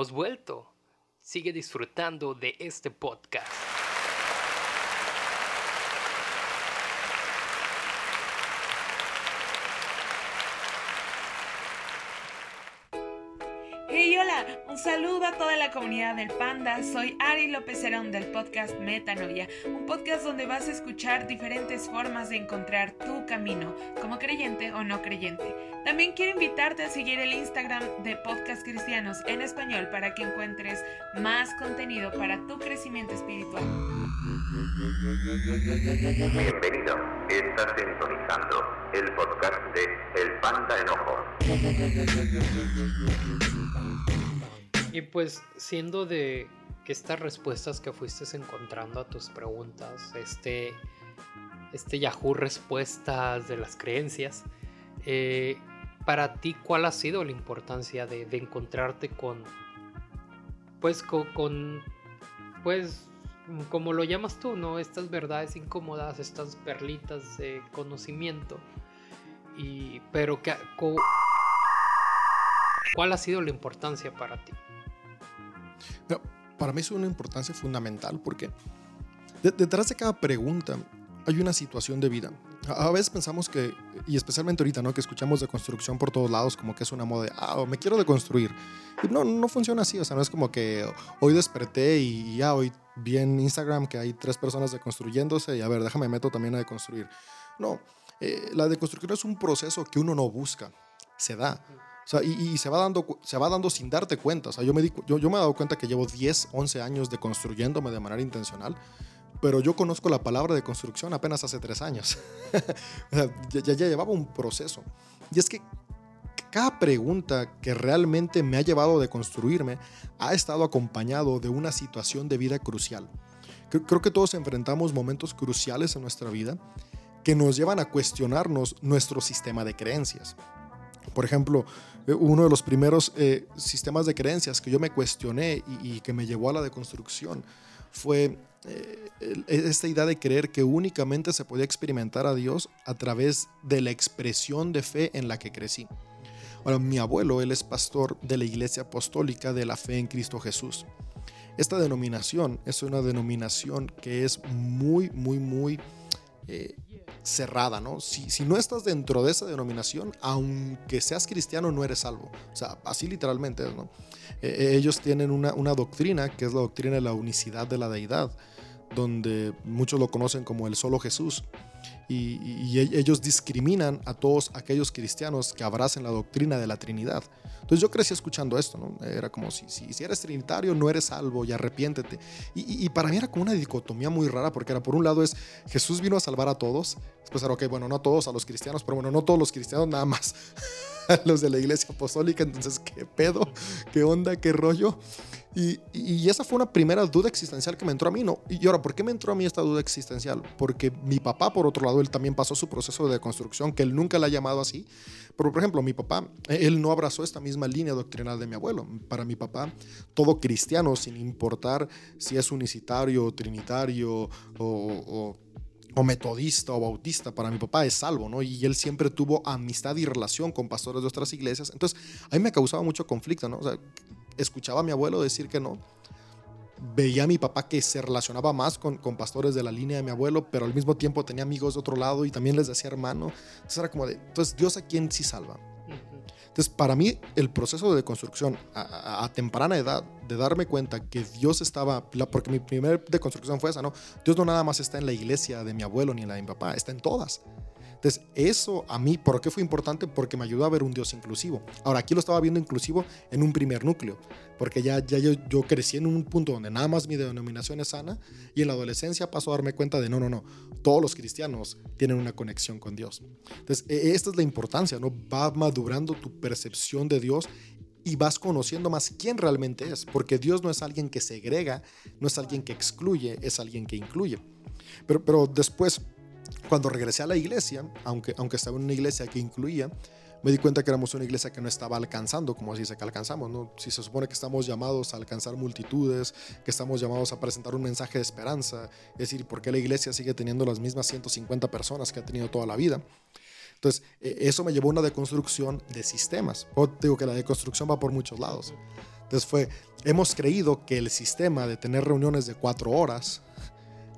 hemos vuelto. Sigue disfrutando de este podcast. Saludo a toda la comunidad del Panda. Soy Ari López Herón del podcast Metanoia, un podcast donde vas a escuchar diferentes formas de encontrar tu camino, como creyente o no creyente. También quiero invitarte a seguir el Instagram de Podcast Cristianos en español para que encuentres más contenido para tu crecimiento espiritual. Bienvenido, estás sintonizando el podcast de El Panda Enojo. Y pues siendo de que estas respuestas que fuiste encontrando a tus preguntas, este, este Yahoo respuestas de las creencias, eh, para ti cuál ha sido la importancia de, encontrarte con, pues con, pues como lo llamas tú, ¿no? Estas verdades incómodas, estas perlitas de conocimiento. Y, pero que, ¿cuál ha sido la importancia para ti? Para mí es una importancia fundamental porque detrás de cada pregunta hay una situación de vida. A, veces pensamos que, y especialmente ahorita, ¿no? Que escuchamos de construcción por todos lados, como que es una moda de, ah, me quiero deconstruir. Y no, no funciona así, o sea, no es como que hoy desperté y ya hoy vi en Instagram que hay tres personas deconstruyéndose y a ver, déjame meto también a deconstruir. No, eh, la deconstrucción es un proceso que uno no busca, se da. Sea, y, se, va dando, se va dando sin darte cuenta. O sea, yo me, di, yo, yo me he dado cuenta que llevo 10, 11 años de construyéndome de manera intencional, pero yo conozco la palabra de construcción apenas hace 3 años. ya, ya, llevaba un proceso. Y es que cada pregunta que realmente me ha llevado a construirme ha estado acompañado de una situación de vida crucial. Creo que todos enfrentamos momentos cruciales en nuestra vida que nos llevan a cuestionarnos nuestro sistema de creencias. Por ejemplo, uno de los primeros eh, sistemas de creencias que yo me cuestioné y, que me llevó a la deconstrucción fue eh, esta idea de creer que únicamente se podía experimentar a Dios a través de la expresión de fe en la que crecí. Ahora, mi abuelo, él es pastor de la Iglesia Apostólica de la Fe en Cristo Jesús. Esta denominación es una denominación que es muy, muy, muy cerrada, ¿no? Si, si, no estás dentro de esa denominación, aunque seas cristiano, no eres salvo. O sea, así literalmente ¿no? Eh, eh, ellos tienen una, una doctrina que es la doctrina de la unicidad de la deidad, donde muchos lo conocen como el solo Jesús y, e, ellos discriminan a todos aquellos cristianos que abracen la doctrina de la Trinidad. Entonces yo crecí escuchando esto, ¿no? Era como si, si, eres trinitario no eres salvo y arrepiéntete. Y, y, para mí era como una dicotomía muy rara porque era por un lado es Jesús vino a salvar a todos, después era, ok, bueno, no a todos, a los cristianos, pero bueno, no todos los cristianos, nada más los de la iglesia apostólica, entonces, ¿qué pedo? ¿Qué onda? ¿Qué rollo? Y, esa fue una primera duda existencial que me entró a mí, ¿no? Y ahora, ¿por qué me entró a mí esta duda existencial? Porque mi papá, por otro lado, él también pasó su proceso de construcción, que él nunca la ha llamado así. Pero, por ejemplo, mi papá, él no abrazó esta misma línea doctrinal de mi abuelo. Para mi papá, todo cristiano, sin importar si es unicitario, trinitario o, o metodista o bautista, para mi papá es salvo, ¿no? Y él siempre tuvo amistad y relación con pastores de otras iglesias. Entonces, a mí me causaba mucho conflicto, ¿no? O sea, escuchaba a mi abuelo decir que no. Veía a mi papá que se relacionaba más con, con pastores de la línea de mi abuelo, pero al mismo tiempo tenía amigos de otro lado y también les decía hermano. Entonces era como de, entonces Dios a quién sí salva. Entonces, para mí, el proceso de construcción a, temprana edad, de darme cuenta que Dios estaba, porque mi primer deconstrucción fue esa, ¿no? Dios no nada más está en la iglesia de mi abuelo ni en la de mi papá, está en todas. Entonces, eso a mí, ¿por qué fue importante? Porque me ayudó a ver un Dios inclusivo. Ahora, aquí lo estaba viendo inclusivo en un primer núcleo, porque ya, ya yo, yo crecí en un punto donde nada más mi denominación es sana y en la adolescencia paso a darme cuenta de, no, no, no, todos los cristianos tienen una conexión con Dios. Entonces, e, esta es la importancia, ¿no? Va madurando tu percepción de Dios y vas conociendo más quién realmente es, porque Dios no es alguien que segrega, no es alguien que excluye, es alguien que incluye. Pero, pero después cuando regresé a la iglesia, aunque, aunque estaba en una iglesia que incluía, me di cuenta que éramos una iglesia que no estaba alcanzando como así se que alcanzamos. ¿no? Si se supone que estamos llamados a alcanzar multitudes, que estamos llamados a presentar un mensaje de esperanza, es decir, ¿por qué la iglesia sigue teniendo las mismas 150 personas que ha tenido toda la vida? Entonces, e, eso me llevó a una deconstrucción de sistemas. O digo que la deconstrucción va por muchos lados. Entonces fue, hemos creído que el sistema de tener reuniones de cuatro horas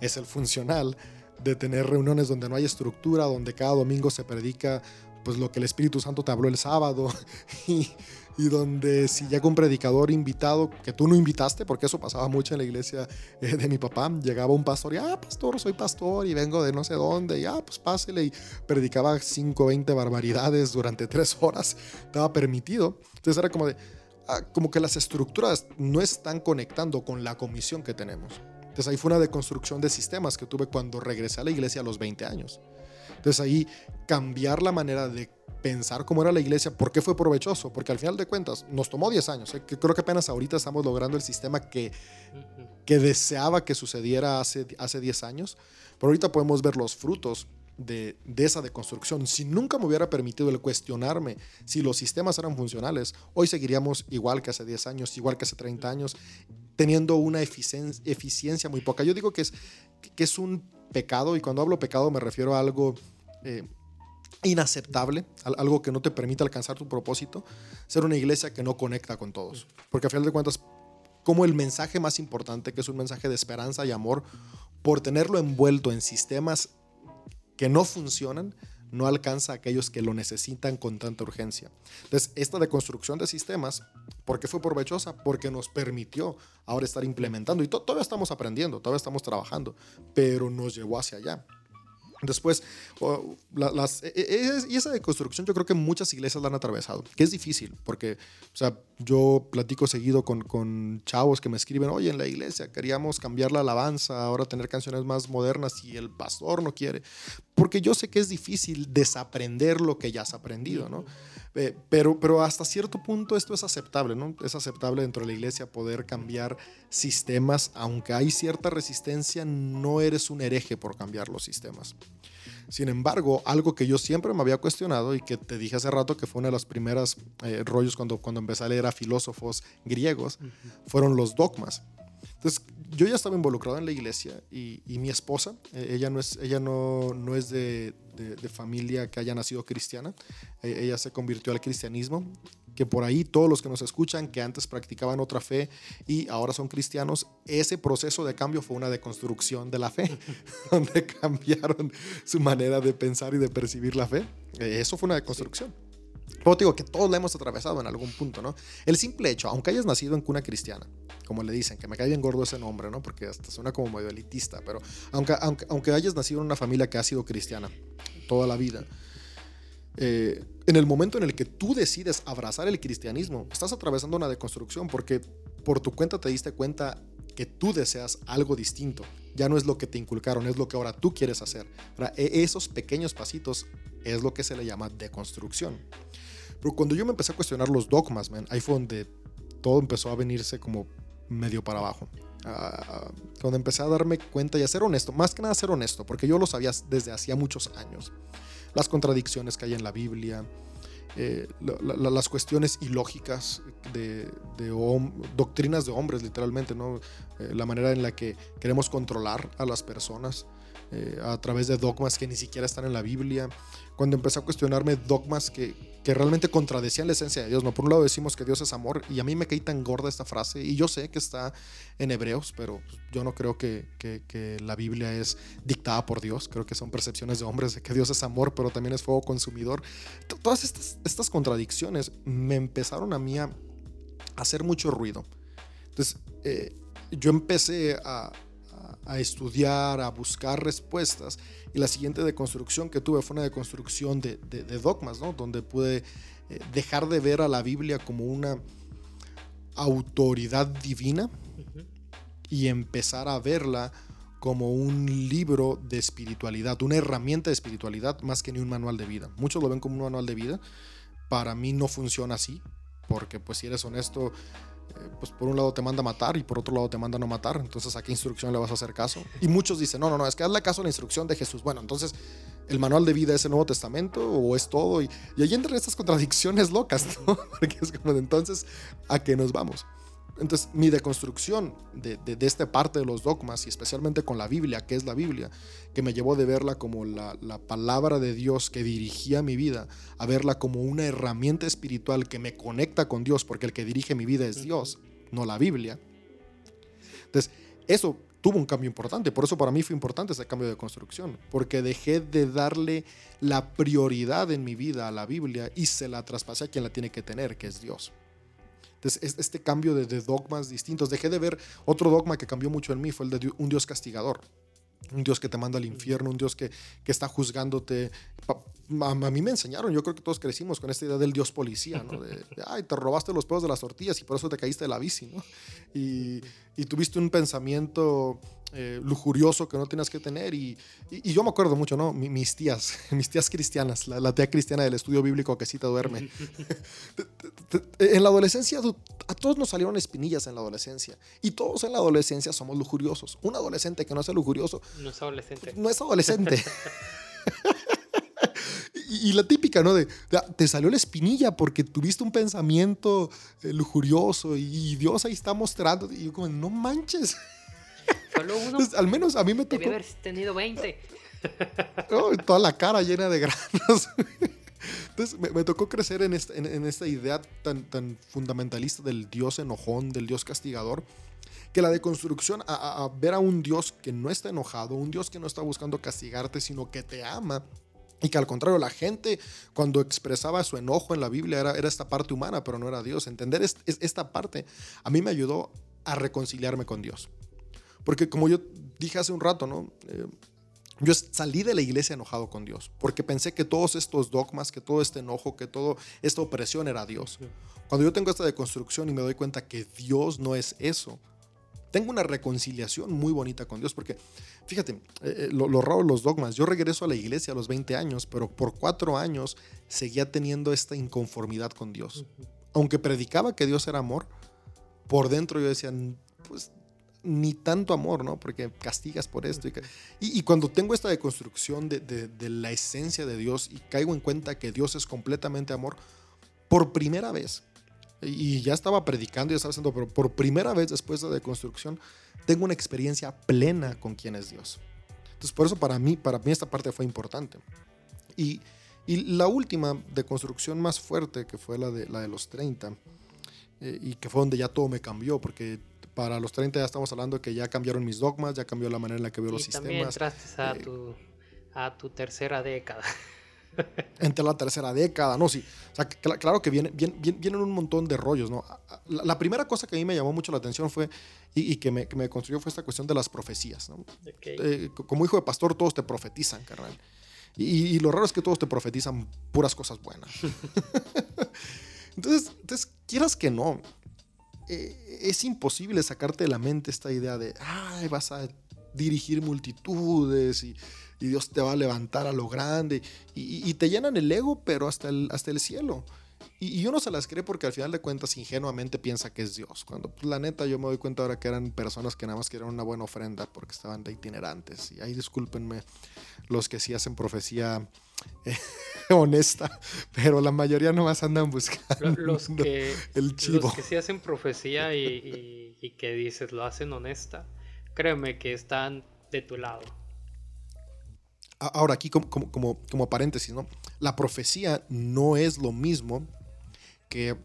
es el funcional, de tener reuniones donde no hay estructura, donde cada domingo se predica pues lo que el Espíritu Santo te habló el sábado y, y donde si llega un predicador invitado que tú no invitaste, porque eso pasaba mucho en la iglesia eh, de mi papá, llegaba un pastor y, ah, pastor, soy pastor y vengo de no sé dónde, y, ah, pues pásele, y predicaba 5, 20 barbaridades durante tres horas, estaba permitido. Entonces era como de, ah, como que las estructuras no están conectando con la comisión que tenemos. Entonces ahí fue una deconstrucción de sistemas que tuve cuando regresé a la iglesia a los 20 años. Entonces ahí cambiar la manera de pensar cómo era la iglesia, ¿por qué fue provechoso? Porque al final de cuentas nos tomó 10 años. ¿eh? creo que apenas ahorita estamos logrando el sistema que, que deseaba que sucediera hace, hace 10 años. Pero ahorita podemos ver los frutos de, de, esa deconstrucción. Si nunca me hubiera permitido el cuestionarme si los sistemas eran funcionales, hoy seguiríamos igual que hace 10 años, igual que hace 30 años, teniendo una eficiencia, eficiencia muy poca. Yo digo que es, que es un pecado, y cuando hablo pecado me refiero a algo eh, inaceptable, algo que no te permite alcanzar tu propósito, ser una iglesia que no conecta con todos. Porque a final de cuentas, como el mensaje más importante, que es un mensaje de esperanza y amor, por tenerlo envuelto en sistemas que no funcionan, no alcanza a aquellos que lo necesitan con tanta urgencia. Entonces, esta deconstrucción de sistemas, ¿por qué fue provechosa? Porque nos permitió ahora estar implementando y todavía estamos aprendiendo, todavía estamos trabajando, pero nos llevó hacia allá. Después, las, e, e, y esa deconstrucción yo creo que muchas iglesias la han atravesado, que es difícil, porque, o sea, yo platico seguido con, chavos que me escriben, oye, en la iglesia queríamos cambiar la alabanza, ahora tener canciones más modernas y el pastor no quiere, porque yo sé que es difícil desaprender lo que ya has aprendido, ¿no? Eh, pero, pero hasta cierto punto esto es aceptable, ¿no? Es aceptable dentro de la iglesia poder cambiar sistemas, aunque hay cierta resistencia, no eres un hereje por cambiar los sistemas. Sin embargo, algo que yo siempre me había cuestionado y que te dije hace rato que fue una de las primeras eh, rollos cuando, cuando empecé a leer a filósofos griegos, fueron los dogmas. Entonces, yo ya estaba involucrado en la iglesia y, mi esposa, eh, ella no es, ella no, no es de, de, familia que haya nacido cristiana, e, ella se convirtió al cristianismo, que por ahí todos los que nos escuchan que antes practicaban otra fe y ahora son cristianos, ese proceso de cambio fue una deconstrucción de la fe, donde cambiaron su manera de pensar y de percibir la fe. Eh, eso fue una deconstrucción. Pero digo que todos la hemos atravesado en algún punto, ¿no? El simple hecho, aunque hayas nacido en cuna cristiana, como le dicen, que me cae bien gordo ese nombre, ¿no? Porque hasta suena como medio elitista, pero aunque, aunque, aunque hayas nacido en una familia que ha sido cristiana toda la vida, eh, en el momento en el que tú decides abrazar el cristianismo, estás atravesando una deconstrucción porque por tu cuenta te diste cuenta que tú deseas algo distinto. Ya no es lo que te inculcaron, es lo que ahora tú quieres hacer. E, esos pequeños pasitos es lo que se le llama deconstrucción. Pero cuando yo me empecé a cuestionar los dogmas, man, ahí fue donde todo empezó a venirse como medio para abajo. Ah, cuando empecé a darme cuenta y a ser honesto, más que nada ser honesto, porque yo lo sabía desde hacía muchos años. Las contradicciones que hay en la Biblia, eh, las cuestiones ilógicas de, doctrinas de hombres, literalmente, ¿no? Eh, la manera en la que queremos controlar a las personas. Eh, a través de dogmas que ni siquiera están en la Biblia. Cuando empecé a cuestionarme dogmas que, que, realmente contradecían la esencia de Dios. ¿no? Por un lado decimos que Dios es amor y a mí me caí tan gorda esta frase y yo sé que está en hebreos, pero yo no creo que, la Biblia es dictada por Dios. Creo que son percepciones de hombres de que Dios es amor, pero también es fuego consumidor. Todas estas, estas contradicciones me empezaron a mí a hacer mucho ruido. Entonces, eh, yo empecé a, a estudiar, a buscar respuestas. Y la siguiente deconstrucción que tuve fue una deconstrucción de, de, dogmas, ¿no? donde pude eh, dejar de ver a la Biblia como una autoridad divina y empezar a verla como un libro de espiritualidad, una herramienta de espiritualidad más que ni un manual de vida. Muchos lo ven como un manual de vida. Para mí no funciona así, porque pues si eres honesto, eh, pues por un lado te manda a matar y por otro lado te manda a no matar. Entonces, ¿a qué instrucción le vas a hacer caso? Y muchos dicen, no, no, no, es que hazle caso a la instrucción de Jesús. Bueno, entonces, ¿el manual de vida es el Nuevo Testamento o es todo? Y, y ahí entran estas contradicciones locas, ¿no? Porque es como, entonces, ¿a qué nos vamos? Entonces, mi deconstrucción de, de, esta parte de los dogmas, y especialmente con la Biblia, que es la Biblia, que me llevó de verla como la, la, palabra de Dios que dirigía mi vida, a verla como una herramienta espiritual que me conecta con Dios, porque el que dirige mi vida es Dios, no la Biblia. Entonces, eso tuvo un cambio importante. Por eso para mí fue importante ese cambio de construcción, porque dejé de darle la prioridad en mi vida a la Biblia y se la traspasé a quien la tiene que tener, que es Dios. Entonces, este cambio de, dogmas distintos, dejé de ver otro dogma que cambió mucho en mí, fue el de un Dios castigador. Un Dios que te manda al infierno, un Dios que, que está juzgándote. A, mí me enseñaron, yo creo que todos crecimos con esta idea del Dios policía, ¿no? De, ay, te robaste los pedos de las tortillas y por eso te caíste de la bici, ¿no? Y, y tuviste un pensamiento eh, lujurioso que no tenías que tener. Y, y, yo me acuerdo mucho, ¿no? mis tías, mis tías cristianas, la, tía cristiana del estudio bíblico que sí te duerme. en la adolescencia, a todos nos salieron espinillas en la adolescencia. Y todos en la adolescencia somos lujuriosos. Un adolescente que no es lujurioso. No es adolescente. No es adolescente. y, la típica, ¿no? De, te salió la espinilla porque tuviste un pensamiento eh, lujurioso y, Dios ahí está mostrando. Y yo como, no manches. Solo uno. al menos a mí me tocó. Debe haber tenido 20. toda la cara llena de granos. Entonces me, tocó crecer en esta, en, esta idea tan, tan, fundamentalista del Dios enojón, del Dios castigador, que la deconstrucción a, a, ver a un Dios que no está enojado, un Dios que no está buscando castigarte, sino que te ama. Y que al contrario, la gente cuando expresaba su enojo en la Biblia era, era esta parte humana, pero no era Dios. Entender esta parte a mí me ayudó a reconciliarme con Dios. Porque como yo dije hace un rato, ¿no? Eh, yo salí de la iglesia enojado con Dios, porque pensé que todos estos dogmas, que todo este enojo, que toda esta opresión era Dios. Cuando yo tengo esta deconstrucción y me doy cuenta que Dios no es eso, tengo una reconciliación muy bonita con Dios, porque fíjate, eh, eh, lo, raro de los dogmas, yo regreso a la iglesia a los 20 años, pero por cuatro años seguía teniendo esta inconformidad con Dios. Aunque predicaba que Dios era amor, por dentro yo decía, pues ni tanto amor, ¿no? Porque castigas por esto. Y, cuando tengo esta deconstrucción de, de, la esencia de Dios y caigo en cuenta que Dios es completamente amor, por primera vez, y ya estaba predicando y estaba haciendo, pero por primera vez después de la deconstrucción, tengo una experiencia plena con quién es Dios. Entonces, por eso para mí, para mí esta parte fue importante. Y, y la última deconstrucción más fuerte, que fue la de, la de los 30, eh, y que fue donde ya todo me cambió, porque para los 30 ya estamos hablando que ya cambiaron mis dogmas, ya cambió la manera en la que veo los sistemas. También entraste a, eh, tu, a tu tercera década. Entre la tercera década, no, sí. O sea, claro que viene, vienen un montón de rollos, ¿no? La, primera cosa que a mí me llamó mucho la atención fue, y, que, me, que, construyó, fue esta cuestión de las profecías, ¿no? Eh, como hijo de pastor, todos te profetizan, carnal. Y, lo raro es que todos te profetizan puras cosas buenas. entonces, entonces, quieras que no, eh, es imposible sacarte de la mente esta idea de, ay, vas a dirigir multitudes y, Dios te va a levantar a lo grande y, te llenan el ego, pero hasta el, hasta el cielo. Y, uno se las cree porque al final de cuentas ingenuamente piensa que es Dios. Cuando pues, la neta yo me doy cuenta ahora que eran personas que nada más querían una buena ofrenda porque estaban de itinerantes. Y ahí discúlpenme los que sí hacen profecía honesta, pero la mayoría nomás andan buscando los que, el chivo. Los que sí hacen profecía y, que dices lo hacen honesta, créeme que están de tu lado. Ahora, aquí como, como, como, paréntesis, ¿no? La profecía no es lo mismo que,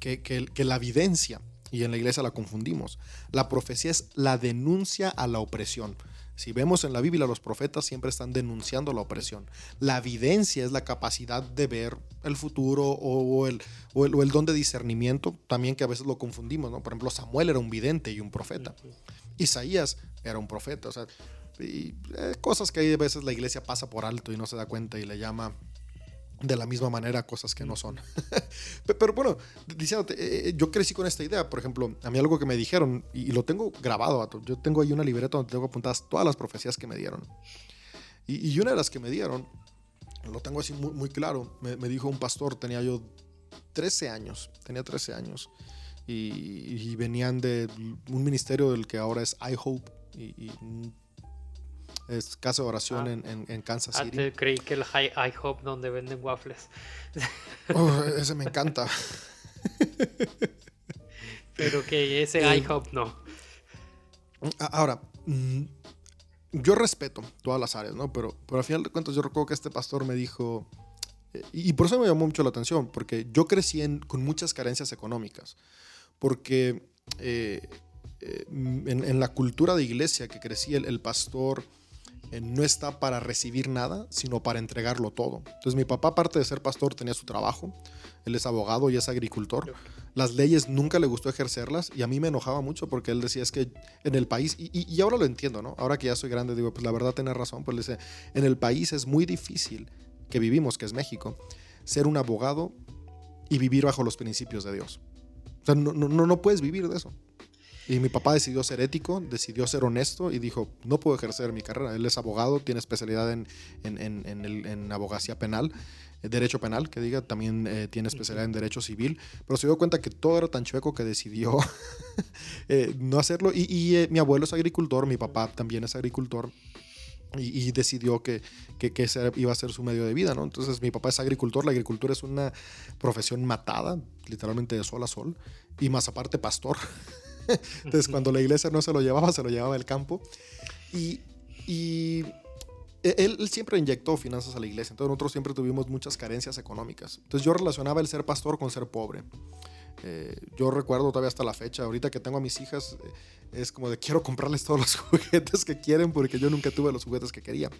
que, que la evidencia, y en la iglesia la confundimos. La profecía es la denuncia a la opresión. Si vemos en la Biblia, los profetas siempre están denunciando la opresión. La evidencia es la capacidad de ver el futuro o, el, o, el, don de discernimiento, también que a veces lo confundimos, ¿no? Por ejemplo, Samuel era un vidente y un profeta. Isaías era un profeta, o sea, y, eh, cosas que a veces la iglesia pasa por alto y no se da cuenta y le llama de la misma manera cosas que no son. Pero bueno, diciéndote, eh, eh, yo crecí con esta idea, por ejemplo, a mí algo que me dijeron, y, lo tengo grabado, yo tengo ahí una libreta donde tengo apuntadas todas las profecías que me dieron. Y, una de las que me dieron, lo tengo así muy, muy claro, me, dijo un pastor, tenía yo 13 años, tenía 13 años, y, venían de un ministerio del que ahora es iHope, y, y es casa de oración ah. en, en, Kansas ah, City. creí que el High I Hope donde venden waffles. Oh, ese me encanta. Pero que ese Eh, IHOP no. Ahora, mm, yo respeto todas las áreas, ¿no? Pero, pero al final de cuentas yo recuerdo que este pastor me dijo, eh, y por eso me llamó mucho la atención, porque yo crecí en- con muchas carencias económicas, porque eh, eh, en, en la cultura de iglesia que crecí, el, el pastor eh, no está para recibir nada, sino para entregarlo todo. Entonces mi papá, aparte de ser pastor, tenía su trabajo, él es abogado y es agricultor. Las leyes nunca le gustó ejercerlas y a mí me enojaba mucho porque él decía es que en el país, y, y- y ahora lo entiendo, ¿no? Ahora que ya soy grande, digo, pues la verdad tiene razón, pues le dice, en el país es muy difícil que vivimos, que es México, ser un abogado y vivir bajo los principios de Dios. O sea, no, no no puedes vivir de eso. Y mi papá decidió ser ético, decidió ser honesto y dijo, no puedo ejercer mi carrera. Él es abogado, tiene especialidad en, en, en- en el- abogacía penal, eh, derecho penal, que diga, también eh, tiene especialidad en derecho civil, pero se dio cuenta que todo era tan chueco que decidió eh, no hacerlo. Y, y, eh, mi abuelo es agricultor, mi papá también es agricultor. Y, y decidió que, que, que ese iba a ser su medio de vida, ¿no? Entonces mi papá es agricultor, la agricultura es una profesión matada, literalmente de sol a sol, y más aparte pastor. Entonces, cuando la iglesia no se lo llevaba, se lo llevaba el campo. Y, y e, él, él siempre inyectó finanzas a la iglesia. Entonces, nosotros siempre tuvimos muchas carencias económicas. Entonces, yo relacionaba el ser pastor con ser pobre. Eh, yo recuerdo todavía hasta la fecha, ahorita que tengo a mis hijas, eh, es como de quiero comprarles todos los juguetes que quieren porque yo nunca tuve los juguetes que quería.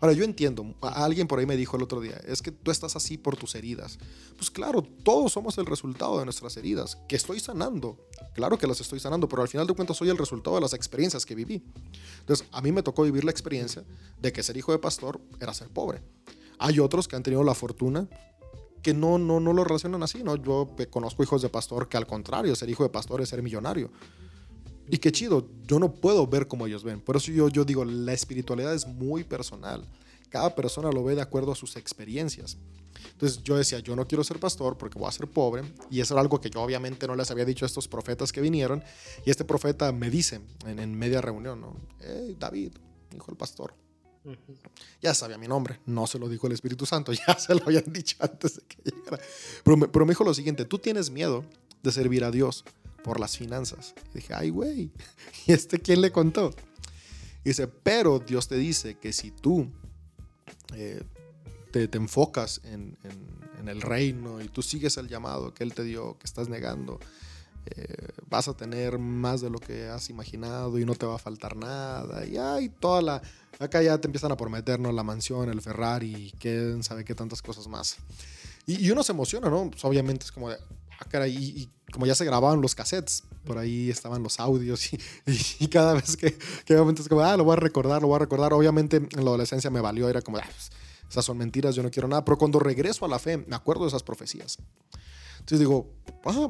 Ahora, yo entiendo, a- alguien por ahí me dijo el otro día, es que tú estás así por tus heridas. Pues claro, todos somos el resultado de nuestras heridas, que estoy sanando. Claro que las estoy sanando, pero al final de cuentas soy el resultado de las experiencias que viví. Entonces, a mí me tocó vivir la experiencia de que ser hijo de pastor era ser pobre. Hay otros que han tenido la fortuna que no, no, no lo relacionan así, ¿no? Yo eh, conozco hijos de pastor que al contrario, ser hijo de pastor es ser millonario. Y qué chido, yo no puedo ver como ellos ven. Por eso yo, yo digo, la espiritualidad es muy personal. Cada persona lo ve de acuerdo a sus experiencias. Entonces yo decía, yo no quiero ser pastor porque voy a ser pobre. Y eso era algo que yo obviamente no les había dicho a estos profetas que vinieron. Y este profeta me dice en, media reunión, ¿no? Hey, David, hijo del pastor, Ya sabía mi nombre, no se lo dijo el Espíritu Santo, ya se lo habían dicho antes de que llegara. Pero me, dijo lo siguiente, tú tienes miedo de servir a Dios por las finanzas. Y dije, ay, güey, ¿y este quién le contó? Y dice, pero Dios te dice que si tú eh, te, te enfocas en, en- en el reino y tú sigues el llamado que Él te dio, que estás negando, eh, vas a tener más de lo que has imaginado y no te va a faltar nada. Y hay toda la... Acá ya te empiezan a prometer, ¿no? La mansión, el Ferrari, quién sabe qué tantas cosas más. Y, y uno se emociona, ¿no? Pues obviamente es como de... Ah, y, y como ya se grababan los cassettes, por ahí estaban los audios y, y- y cada vez que, que obviamente es como, ah, lo voy a recordar, lo voy a recordar. Obviamente en la adolescencia me valió, era como, ah, pues, esas son mentiras, yo no quiero nada. Pero cuando regreso a la fe, me acuerdo de esas profecías. Entonces digo, ah,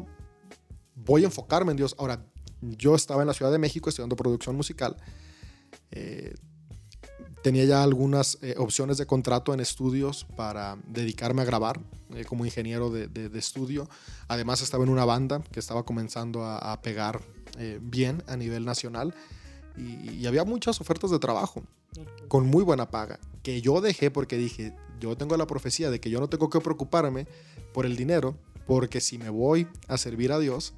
voy a enfocarme en Dios. Ahora, yo estaba en la Ciudad de México estudiando producción musical. Eh, tenía ya algunas eh, opciones de contrato en estudios para dedicarme a grabar eh, como ingeniero de, de- de estudio. Además estaba en una banda que estaba comenzando a, a pegar eh, bien a nivel nacional y, y había muchas ofertas de trabajo con muy buena paga que yo dejé porque dije, yo tengo la profecía de que yo no tengo que preocuparme por el dinero porque si me voy a servir a Dios,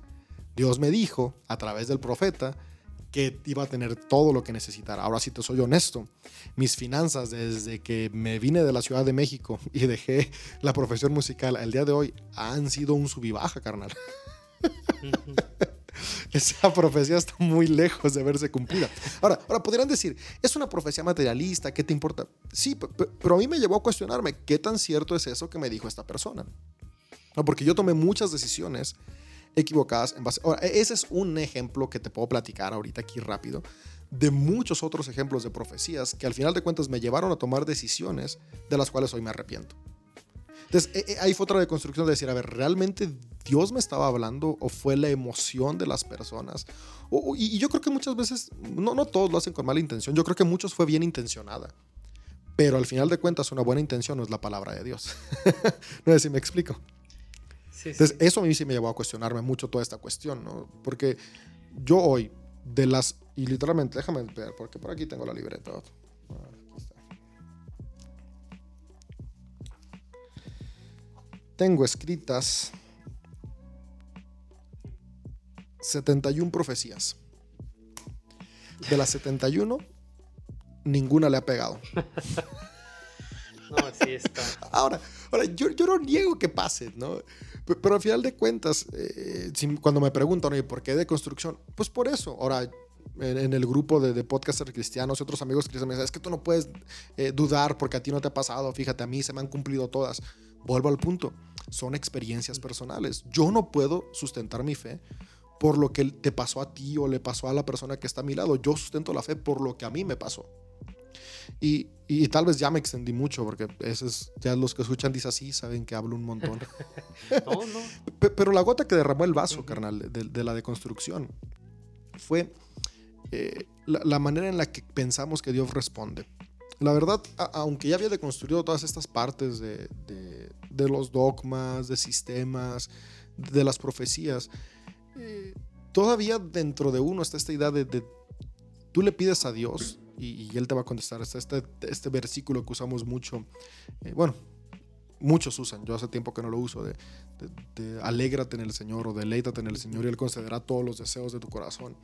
Dios me dijo a través del profeta que iba a tener todo lo que necesitara. Ahora si te soy honesto, mis finanzas desde que me vine de la Ciudad de México y dejé la profesión musical al día de hoy han sido un sub y baja, carnal. Esa profecía está muy lejos de verse cumplida. Ahora, ahora podrían decir, es una profecía materialista, ¿qué te importa? Sí, pe- pe- pero a mí me llevó a cuestionarme qué tan cierto es eso que me dijo esta persona. No, porque yo tomé muchas decisiones equivocadas en base. Ahora, e- ese es un ejemplo que te puedo platicar ahorita aquí rápido de muchos otros ejemplos de profecías que al final de cuentas me llevaron a tomar decisiones de las cuales hoy me arrepiento. Entonces, e- e- ahí fue otra deconstrucción de decir, a ver, ¿realmente Dios me estaba hablando o fue la emoción de las personas? O- y, y yo creo que muchas veces, no, no todos lo hacen con mala intención, yo creo que muchos fue bien intencionada. Pero al final de cuentas, una buena intención no es la palabra de Dios. no sé si me explico. Sí, sí. Entonces, eso a mí sí me llevó a cuestionarme mucho toda esta cuestión, ¿no? Porque yo hoy, de las, y literalmente, déjame ver, porque por aquí tengo la libreta. Ah, aquí está. Tengo escritas 71 profecías. De las 71, ninguna le ha pegado. No, sí está. Ahora, ahora yo, yo no niego que pase, ¿no? Pero al final de cuentas, eh, si- cuando me preguntan, oye, ¿por qué de construcción? Pues por eso. Ahora, en, en el grupo de, de podcasters cristianos y otros amigos cristianos me dicen, es que tú no puedes eh, dudar porque a ti no te ha pasado. Fíjate, a mí se me han cumplido todas. Vuelvo al punto. Son experiencias personales. Yo no puedo sustentar mi fe por lo que te pasó a ti o le pasó a la persona que está a mi lado. Yo sustento la fe por lo que a mí me pasó. Y, y tal vez ya me extendí mucho, porque eso es, ya los que escuchan dice así, saben que hablo un montón. No, no. Pe- Pero la gota que derramó el vaso, carnal, de, de la deconstrucción, fue eh, la, la manera en la que pensamos que Dios responde. La verdad, a- aunque ya había deconstruido todas estas partes de, de- de los dogmas, de sistemas, de las profecías, eh, todavía dentro de uno está esta idea de, de tú le pides a Dios y, y Él te va a contestar. Este, este versículo que usamos mucho, eh, bueno, muchos usan, yo hace tiempo que no lo uso, de, de- de alégrate en el Señor o deleítate en el Señor y Él concederá todos los deseos de tu corazón.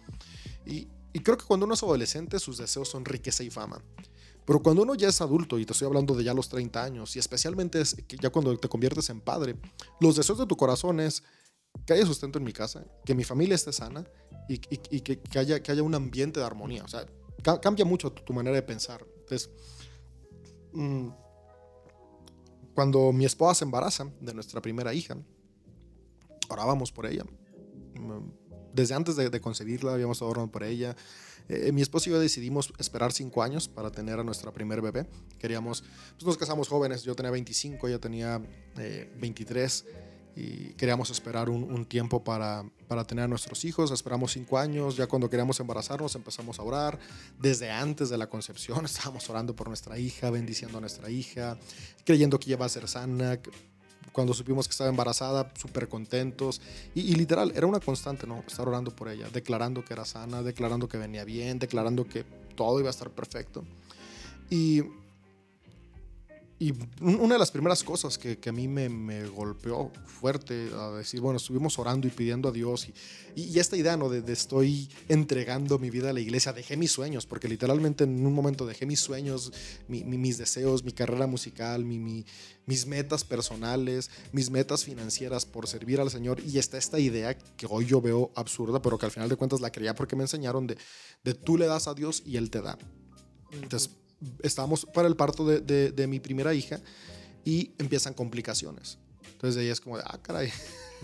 Y, y creo que cuando uno es adolescente, sus deseos son riqueza y fama. Pero cuando uno ya es adulto, y te estoy hablando de ya los 30 años, y especialmente es que ya cuando te conviertes en padre, los deseos de tu corazón es que haya sustento en mi casa, que mi familia esté sana y que, que haya, que haya un ambiente de armonía. O sea, ca- cambia mucho tu, manera de pensar. Entonces, mm, cuando mi esposa se embaraza de nuestra primera hija, orábamos por ella. Mm, Desde antes de, de concebirla habíamos orando por ella. Eh, mi esposo y yo decidimos esperar cinco años para tener a nuestra primer bebé. Queríamos, pues nos casamos jóvenes, yo tenía 25, ella tenía eh, 23 y queríamos esperar un, tiempo para, para tener a nuestros hijos. Esperamos cinco años, ya cuando queríamos embarazarnos empezamos a orar. Desde antes de la concepción estábamos orando por nuestra hija, bendiciendo a nuestra hija, creyendo que ella va a ser sana. Cuando supimos que estaba embarazada, súper contentos. Y, y literal, era una constante, ¿no? Estar orando por ella, declarando que era sana, declarando que venía bien, declarando que todo iba a estar perfecto. Y, y un- una de las primeras cosas que, que a mí me, me golpeó fuerte, a decir, bueno, estuvimos orando y pidiendo a Dios, y, y- y esta idea, ¿no? De, de estoy entregando mi vida a la iglesia, dejé mis sueños, porque literalmente en un momento dejé mis sueños, mi- mi- mis deseos, mi carrera musical, mi- mis metas personales, mis metas financieras por servir al Señor, y está esta idea que hoy yo veo absurda, pero que al final de cuentas la creía porque me enseñaron de, de tú le das a Dios y Él te da. Entonces, estábamos para el parto de, de- mi primera hija y empiezan complicaciones. Entonces, ahí es como de, ah, caray.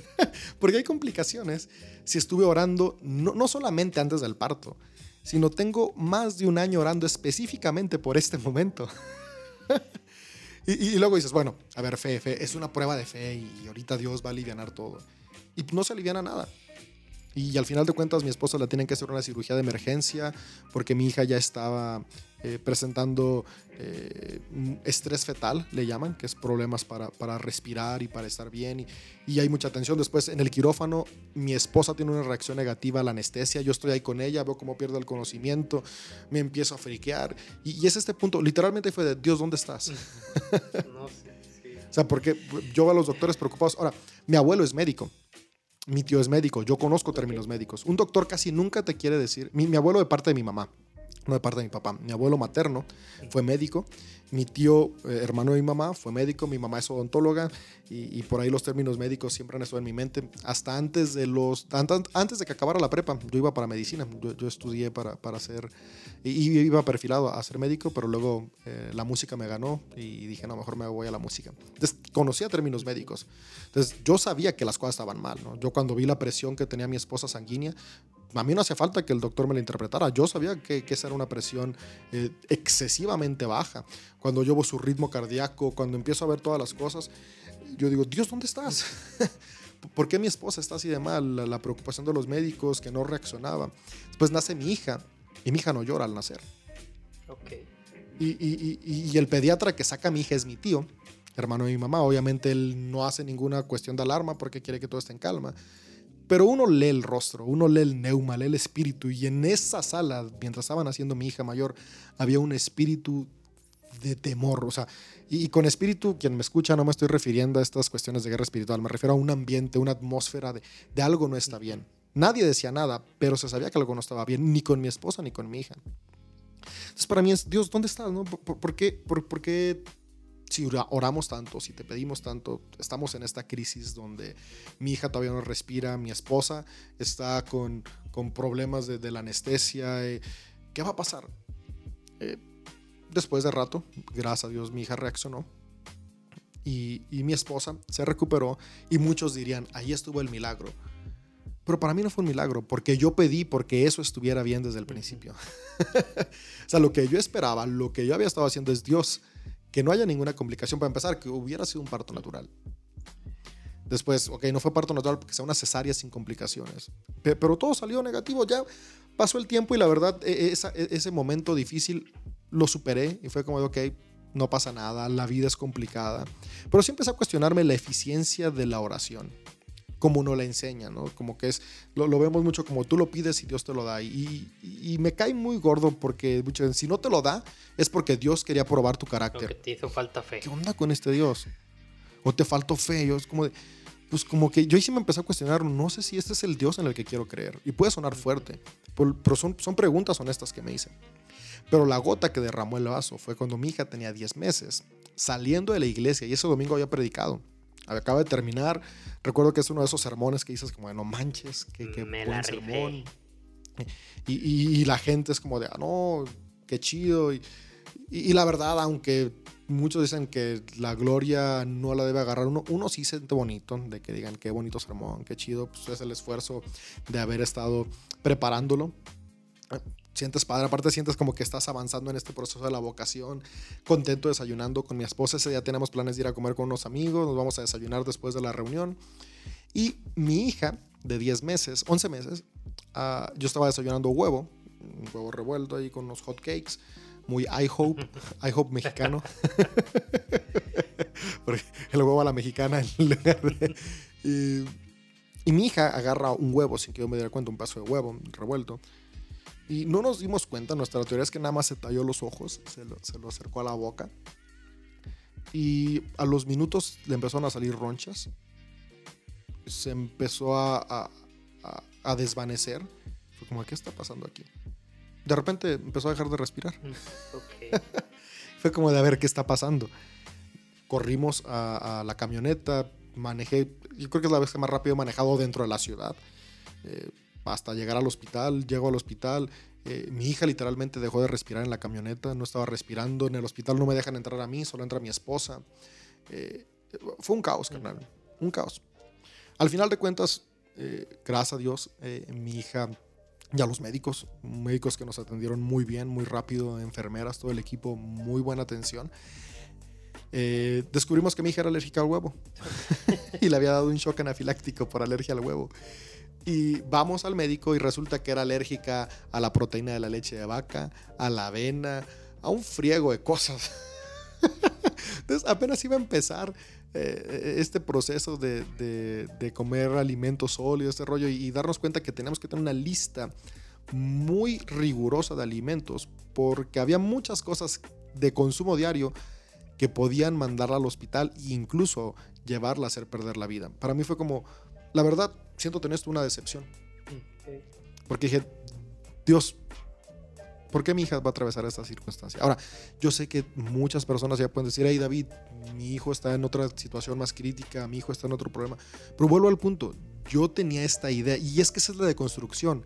Porque hay complicaciones si estuve orando no, no solamente antes del parto, sino tengo más de un año orando específicamente por este momento. y, y luego dices, bueno, a ver, fe, fe, es una prueba de fe y ahorita Dios va a aliviar todo. Y no se aliviana nada. Y al final de cuentas, mi esposa la tienen que hacer una cirugía de emergencia porque mi hija ya estaba eh, presentando eh, estrés fetal, le llaman, que es problemas para, para respirar y para estar bien. Y, y hay mucha tensión. Después, en el quirófano, mi esposa tiene una reacción negativa a la anestesia. Yo estoy ahí con ella, veo cómo pierde el conocimiento, me empiezo a friquear. Y, y es este punto, literalmente fue de Dios, ¿dónde estás? No sé, sí. O sea, porque yo veo a los doctores preocupados. Ahora, mi abuelo es médico. Mi tío es médico. Yo conozco términos médicos. Un doctor casi nunca te quiere decir. Mi, mi abuelo de parte de mi mamá, no de parte de mi papá. Mi abuelo materno fue médico. Mi tío, eh, hermano de mi mamá, fue médico. Mi mamá es odontóloga. Y, y por ahí los términos médicos siempre han estado en mi mente. Hasta antes de los. an- Antes de que acabara la prepa, yo iba para medicina. Yo, yo estudié para, para ser. Y, y iba perfilado a ser médico, pero luego eh, la música me ganó y dije, no, mejor me voy a la música. Entonces, conocía términos médicos. Entonces, yo sabía que las cosas estaban mal, ¿no? Yo cuando vi la presión que tenía mi esposa sanguínea, a mí no hacía falta que el doctor me la interpretara. Yo sabía que, que esa era una presión eh, excesivamente baja. Cuando yo veo su ritmo cardíaco, cuando empiezo a ver todas las cosas, yo digo, Dios, ¿dónde estás? ¿Por qué mi esposa está así de mal? La, la preocupación de los médicos, que no reaccionaba. Después nace mi hija, y mi hija no llora al nacer. Ok. Y, y- y- y el pediatra que saca a mi hija es mi tío, hermano de mi mamá. Obviamente él no hace ninguna cuestión de alarma porque quiere que todo esté en calma. Pero uno lee el rostro, uno lee el neuma, lee el espíritu. Y en esa sala, mientras estaban haciendo mi hija mayor, había un espíritu de temor. O sea, y, y con espíritu, quien me escucha, no me estoy refiriendo a estas cuestiones de guerra espiritual. Me refiero a un ambiente, una atmósfera de, de algo no está bien. Nadie decía nada, pero se sabía que algo no estaba bien, ni con mi esposa ni con mi hija. Entonces para mí es, Dios, ¿dónde estás? No? ¿Por, qué, por, por qué si oramos tanto, si te pedimos tanto, estamos en esta crisis donde mi hija todavía no respira, mi esposa está con, con problemas de, la anestesia, eh, ¿qué va a pasar? Eh, después de rato, gracias a Dios, mi hija reaccionó y, y, mi esposa se recuperó y muchos dirían, ahí estuvo el milagro. Pero para mí no fue un milagro, porque yo pedí porque eso estuviera bien desde el principio. o sea, lo que yo esperaba, lo que yo había estado haciendo es Dios, que no haya ninguna complicación para empezar, que hubiera sido un parto natural. Después, ok, no fue parto natural porque sea una cesárea sin complicaciones. Pero todo salió negativo. Ya pasó el tiempo y la verdad, e, e, ese momento difícil lo superé y fue como, ok, no pasa nada, la vida es complicada. Pero sí empecé a cuestionarme la eficiencia de la oración, como uno la enseña, ¿no? Como que es, lo, vemos mucho como tú lo pides y Dios te lo da. Y, y, me cae muy gordo porque mucho, si no te lo da, es porque Dios quería probar tu carácter. que te hizo falta fe. ¿Qué onda con este Dios? O te faltó fe. Yo es como de, pues como que yo sí me empecé a cuestionar, no sé si este es el Dios en el que quiero creer. Y puede sonar fuerte, pero son, son preguntas honestas que me hice. Pero la gota que derramó el vaso fue cuando mi hija tenía 10 meses, saliendo de la iglesia, y ese domingo había predicado. Acaba de terminar. Recuerdo que es uno de esos sermones que dices como no manches, que, que buen sermón. Y, y, la gente es como de, ah, no, qué chido. Y, y, la verdad, aunque muchos dicen que la gloria no la debe agarrar uno, uno sí siente bonito de que digan qué bonito sermón, qué chido, pues es el esfuerzo de haber estado preparándolo. Sientes padre, aparte sientes como que estás avanzando en este proceso de la vocación, contento desayunando con mi esposa. Ese día tenemos planes de ir a comer con unos amigos, nos vamos a desayunar después de la reunión. Y mi hija de 10 meses, 11 meses, uh, yo estaba desayunando huevo, un huevo revuelto ahí con unos hot cakes muy I hope, I hope mexicano. el huevo a la mexicana y, mi hija agarra un huevo sin que yo me diera cuenta, un paso de huevo revuelto. Y no nos dimos cuenta, nuestra teoría es que nada más se talló los ojos, se lo, se lo acercó a la boca. Y a los minutos le empezaron a salir ronchas. Se empezó a, a, a desvanecer. Fue como, ¿qué está pasando aquí? de repente empezó a dejar de respirar. Fue como de a ver qué está pasando. Corrimos a, la camioneta, manejé, yo creo que es la vez que más rápido he manejado dentro de la ciudad, eh, hasta llegar al hospital, llego al hospital, eh, mi hija literalmente dejó de respirar en la camioneta, no estaba respirando, en el hospital no me dejan entrar a mí, solo entra mi esposa. Eh, fue un caos, carnal, un caos. Al final de cuentas, gracias a Dios, mi hija y a los médicos, médicos que nos atendieron muy bien, muy rápido, enfermeras, todo el equipo, muy buena atención. Eh, descubrimos que mi hija era alérgica al huevo y le había dado un shock anafiláctico por alergia al huevo. Y vamos al médico y resulta que era alérgica a la proteína de la leche de vaca, a la avena, a un friego de cosas. Entonces apenas iba a empezar eh, este proceso de, de, comer alimentos sólidos, este rollo, y, darnos cuenta que tenemos que tener una lista muy rigurosa de alimentos, porque había muchas cosas de consumo diario que podían mandarla al hospital e incluso llevarla a hacer perder la vida. Para mí fue como, la verdad, siento tener esto una decepción. Porque dije, Dios, ¿Por qué mi hija va a atravesar esta circunstancia? Ahora, yo sé que muchas personas ya pueden decir, hey David, mi hijo está en otra situación más crítica, mi hijo está en otro problema. Pero vuelvo al punto, yo tenía esta idea, y es que esa es la deconstrucción.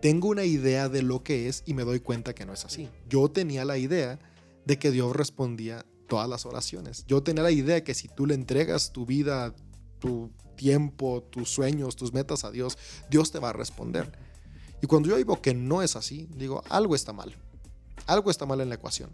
Tengo una idea de lo que es y me doy cuenta que no es así. Yo tenía la idea de que Dios respondía todas las oraciones. Yo tenía la idea de que si tú le entregas tu vida, tu tiempo, tus sueños, tus metas a Dios, Dios te va a responder. Y cuando yo digo que no es así, digo, algo está mal. Algo está mal en la ecuación.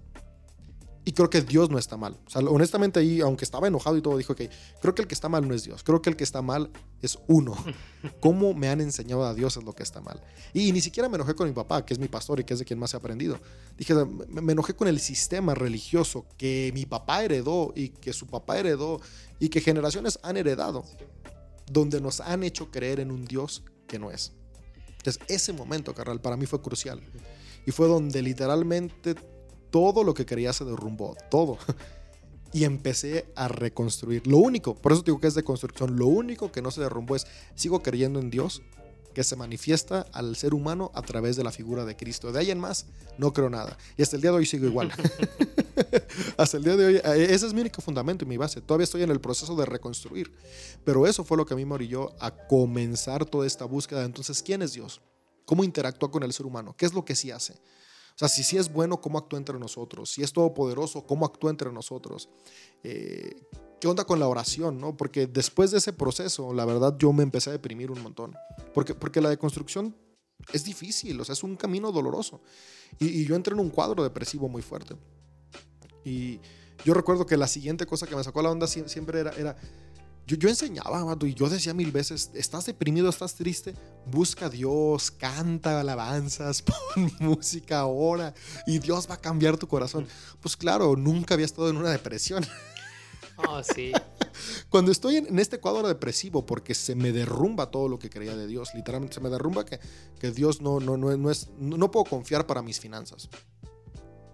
Y creo que Dios no está mal. O sea, honestamente ahí, aunque estaba enojado y todo, dijo que creo que el que está mal no es Dios. Creo que el que está mal es uno. ¿Cómo me han enseñado a Dios es lo que está mal? Y, ni siquiera me enojé con mi papá, que es mi pastor y que es de quien más he aprendido. Dije, me, me enojé con el sistema religioso que mi papá heredó y que su papá heredó y que generaciones han heredado, donde nos han hecho creer en un Dios que no es. Entonces, ese momento, carnal, para mí fue crucial. Y fue donde literalmente todo lo que quería se derrumbó, todo. Y empecé a reconstruir. Lo único, por eso digo que es de construcción, lo único que no se derrumbó es, sigo creyendo en Dios, que se manifiesta al ser humano a través de la figura de Cristo. De ahí en más, no creo nada. Y hasta el día de hoy sigo igual. hasta el día de hoy, eh, ese es mi único fundamento y mi base. Todavía estoy en el proceso de reconstruir. Pero eso fue lo que a mí me orilló a comenzar toda esta búsqueda. Entonces, ¿quién es Dios? ¿Cómo interactúa con el ser humano? ¿Qué es lo que sí hace? O sea, si sí es bueno, ¿cómo actúa entre nosotros? Si es todopoderoso, ¿cómo actúa entre nosotros? Eh, ¿Qué onda con la oración? ¿no? Porque después de ese proceso, la verdad, yo me empecé a deprimir un montón. Porque, porque la deconstrucción es difícil, o sea, es un camino doloroso. Y, yo entré en un cuadro depresivo muy fuerte. Y yo recuerdo que la siguiente cosa que me sacó la onda siempre era, era yo, yo enseñaba, y yo decía mil veces, estás deprimido, estás triste, busca a Dios, canta alabanzas, pon música ahora y Dios va a cambiar tu corazón. Pues claro, nunca había estado en una depresión. Oh, sí. Cuando estoy en, este cuadro depresivo, porque se me derrumba todo lo que creía de Dios, literalmente se me derrumba que, que Dios no, no, no, no es, no puedo confiar para mis finanzas.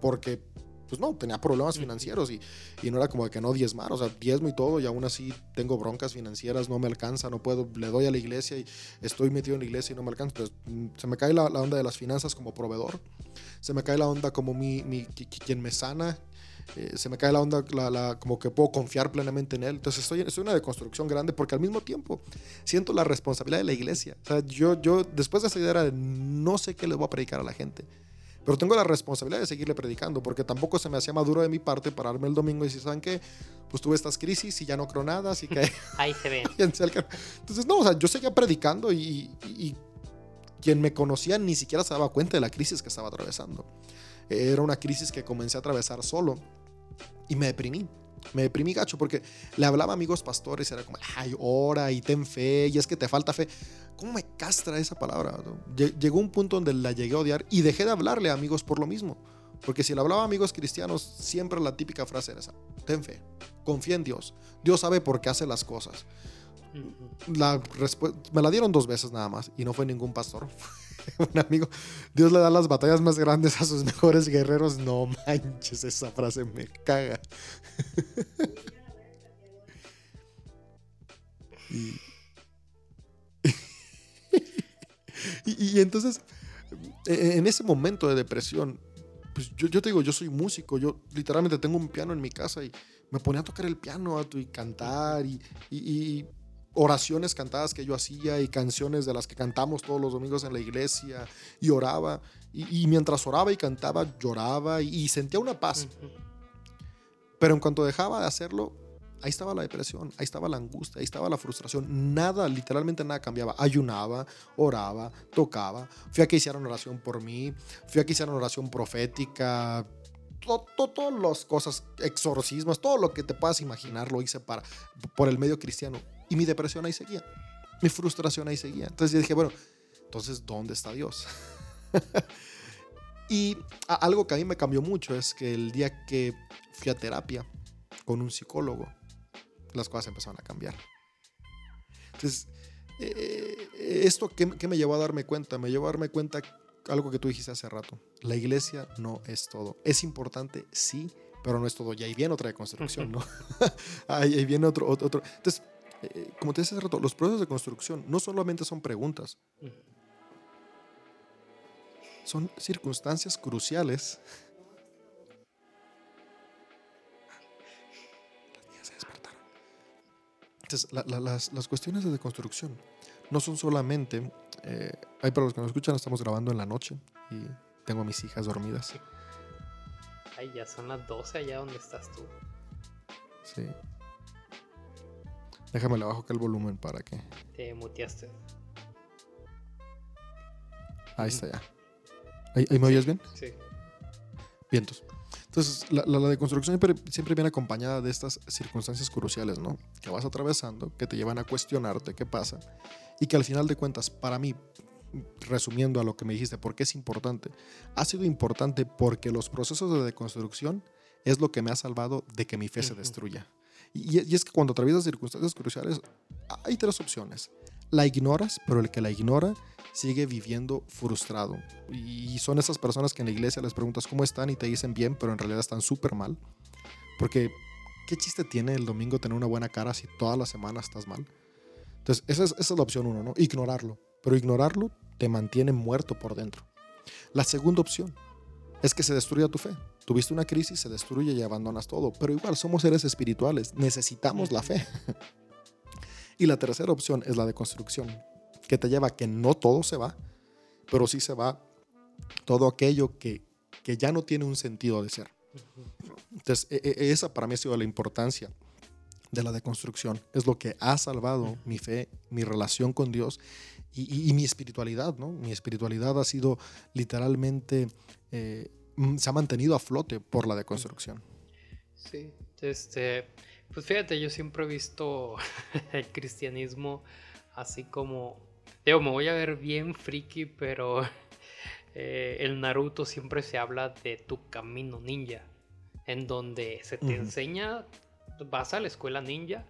Porque pues no, tenía problemas financieros y, y, no era como de que no diezmar, o sea, diezmo y todo y aún así tengo broncas financieras, no me alcanza, no puedo, le doy a la iglesia y estoy metido en la iglesia y no me alcanza. Entonces, mm, se me cae la, la onda de las finanzas como proveedor, se me cae la onda como mi, mi quien me sana, eh, se me cae la onda la, la, como que puedo confiar plenamente en él. Entonces estoy, estoy en una deconstrucción grande porque al mismo tiempo siento la responsabilidad de la iglesia. O sea, yo, yo después de esa idea de no sé qué le voy a predicar a la gente. Pero tengo la responsabilidad de seguirle predicando, porque tampoco se me hacía maduro de mi parte pararme el domingo y decir, ¿saben qué? Pues tuve estas crisis y ya no creo nada, así que... Ahí se ve. Entonces, no, o sea, yo seguía predicando y, y, quien me conocía ni siquiera se daba cuenta de la crisis que estaba atravesando. Era una crisis que comencé a atravesar solo y me deprimí. Me deprimí gacho porque le hablaba a amigos pastores y era como, ay, ora y ten fe, y es que te falta fe. ¿Cómo me castra esa palabra? Llegó un punto donde la llegué a odiar y dejé de hablarle a amigos por lo mismo. Porque si le hablaba a amigos cristianos, siempre la típica frase era esa, ten fe, confía en Dios. Dios sabe por qué hace las cosas. La me la dieron dos veces nada más y no fue ningún pastor. un amigo, Dios le da las batallas más grandes a sus mejores guerreros. No manches, esa frase me caga. y, entonces, e, e, en ese momento de depresión, pues yo, te digo, yo soy músico, yo literalmente tengo un piano en mi casa y me ponía a tocar el piano y cantar y, y oraciones cantadas que yo hacía y canciones de las que cantamos todos los domingos en la iglesia y oraba. Y, mientras oraba y cantaba, lloraba y, sentía una paz. Pero en cuanto dejaba de hacerlo, ahí estaba la depresión, ahí estaba la angustia, ahí estaba la frustración. Nada, literalmente nada cambiaba. Ayunaba, oraba, tocaba. Fui a que hicieran oración por mí, fui a que hicieran oración profética. Todas las cosas, exorcismos, todo lo que te puedas imaginar lo hice para, por el medio cristiano y mi depresión ahí seguía. Mi frustración ahí seguía. Entonces yo dije, bueno, entonces, ¿dónde está Dios? y algo que a mí me cambió mucho es que el día que fui a terapia con un psicólogo, las cosas empezaron a cambiar. Entonces, eh, esto ¿qué, me llevó a darme cuenta? Me llevó a darme cuenta algo que tú dijiste hace rato. La iglesia no es todo. Es importante, sí, pero no es todo. Y ahí viene otra deconstrucción, ¿no? ahí, viene otro, otro. Entonces, eh, como te decía hace rato, los procesos de construcción no solamente son preguntas, son circunstancias cruciales. Las niñas se despertaron. Entonces, las, cuestiones de construcción no son solamente. Eh, hay para los que nos escuchan, estamos grabando en la noche y tengo a mis hijas dormidas. Ay, ya son las 12 allá donde estás tú. Sí. Déjame le bajo acá el volumen para que. Te muteaste. Ahí está ya. ¿Ahí, me oyes bien? Sí. Vientos. Entonces, la, la, deconstrucción siempre, siempre, viene acompañada de estas circunstancias cruciales, ¿no? Que vas atravesando, que te llevan a cuestionarte qué pasa. Y que al final de cuentas, para mí, resumiendo a lo que me dijiste, ¿por qué es importante? Ha sido importante porque los procesos de deconstrucción es lo que me ha salvado de que mi fe se destruya. Y, es que cuando atraviesas circunstancias cruciales, hay tres opciones. La ignoras, pero el que la ignora sigue viviendo frustrado. Y son esas personas que en la iglesia les preguntas cómo están y te dicen bien, pero en realidad están súper mal. Porque, ¿qué chiste tiene el domingo tener una buena cara si toda la semana estás mal? Entonces, esa es, esa es la opción uno, ¿no? Ignorarlo. pero ignorarlo te mantiene muerto por dentro. La segunda opción es que se destruya tu fe. Tuviste una crisis, se destruye y abandonas todo, pero igual somos seres espirituales, necesitamos la fe. y la tercera opción es la de construcción, que te lleva a que no todo se va, pero sí se va todo aquello que, que ya no tiene un sentido de ser. Entonces, e, e, esa para mí ha sido la importancia de la deconstrucción. Es lo que ha salvado mi fe, mi relación con Dios y, mi espiritualidad, ¿no? Mi espiritualidad ha sido literalmente, eh, se ha mantenido a flote por la deconstrucción. Sí, este, pues fíjate, yo siempre he visto el cristianismo así como, digo, me voy a ver bien friki, pero eh, el Naruto siempre se habla de tu camino ninja, en donde se te enseña, vas a la escuela ninja,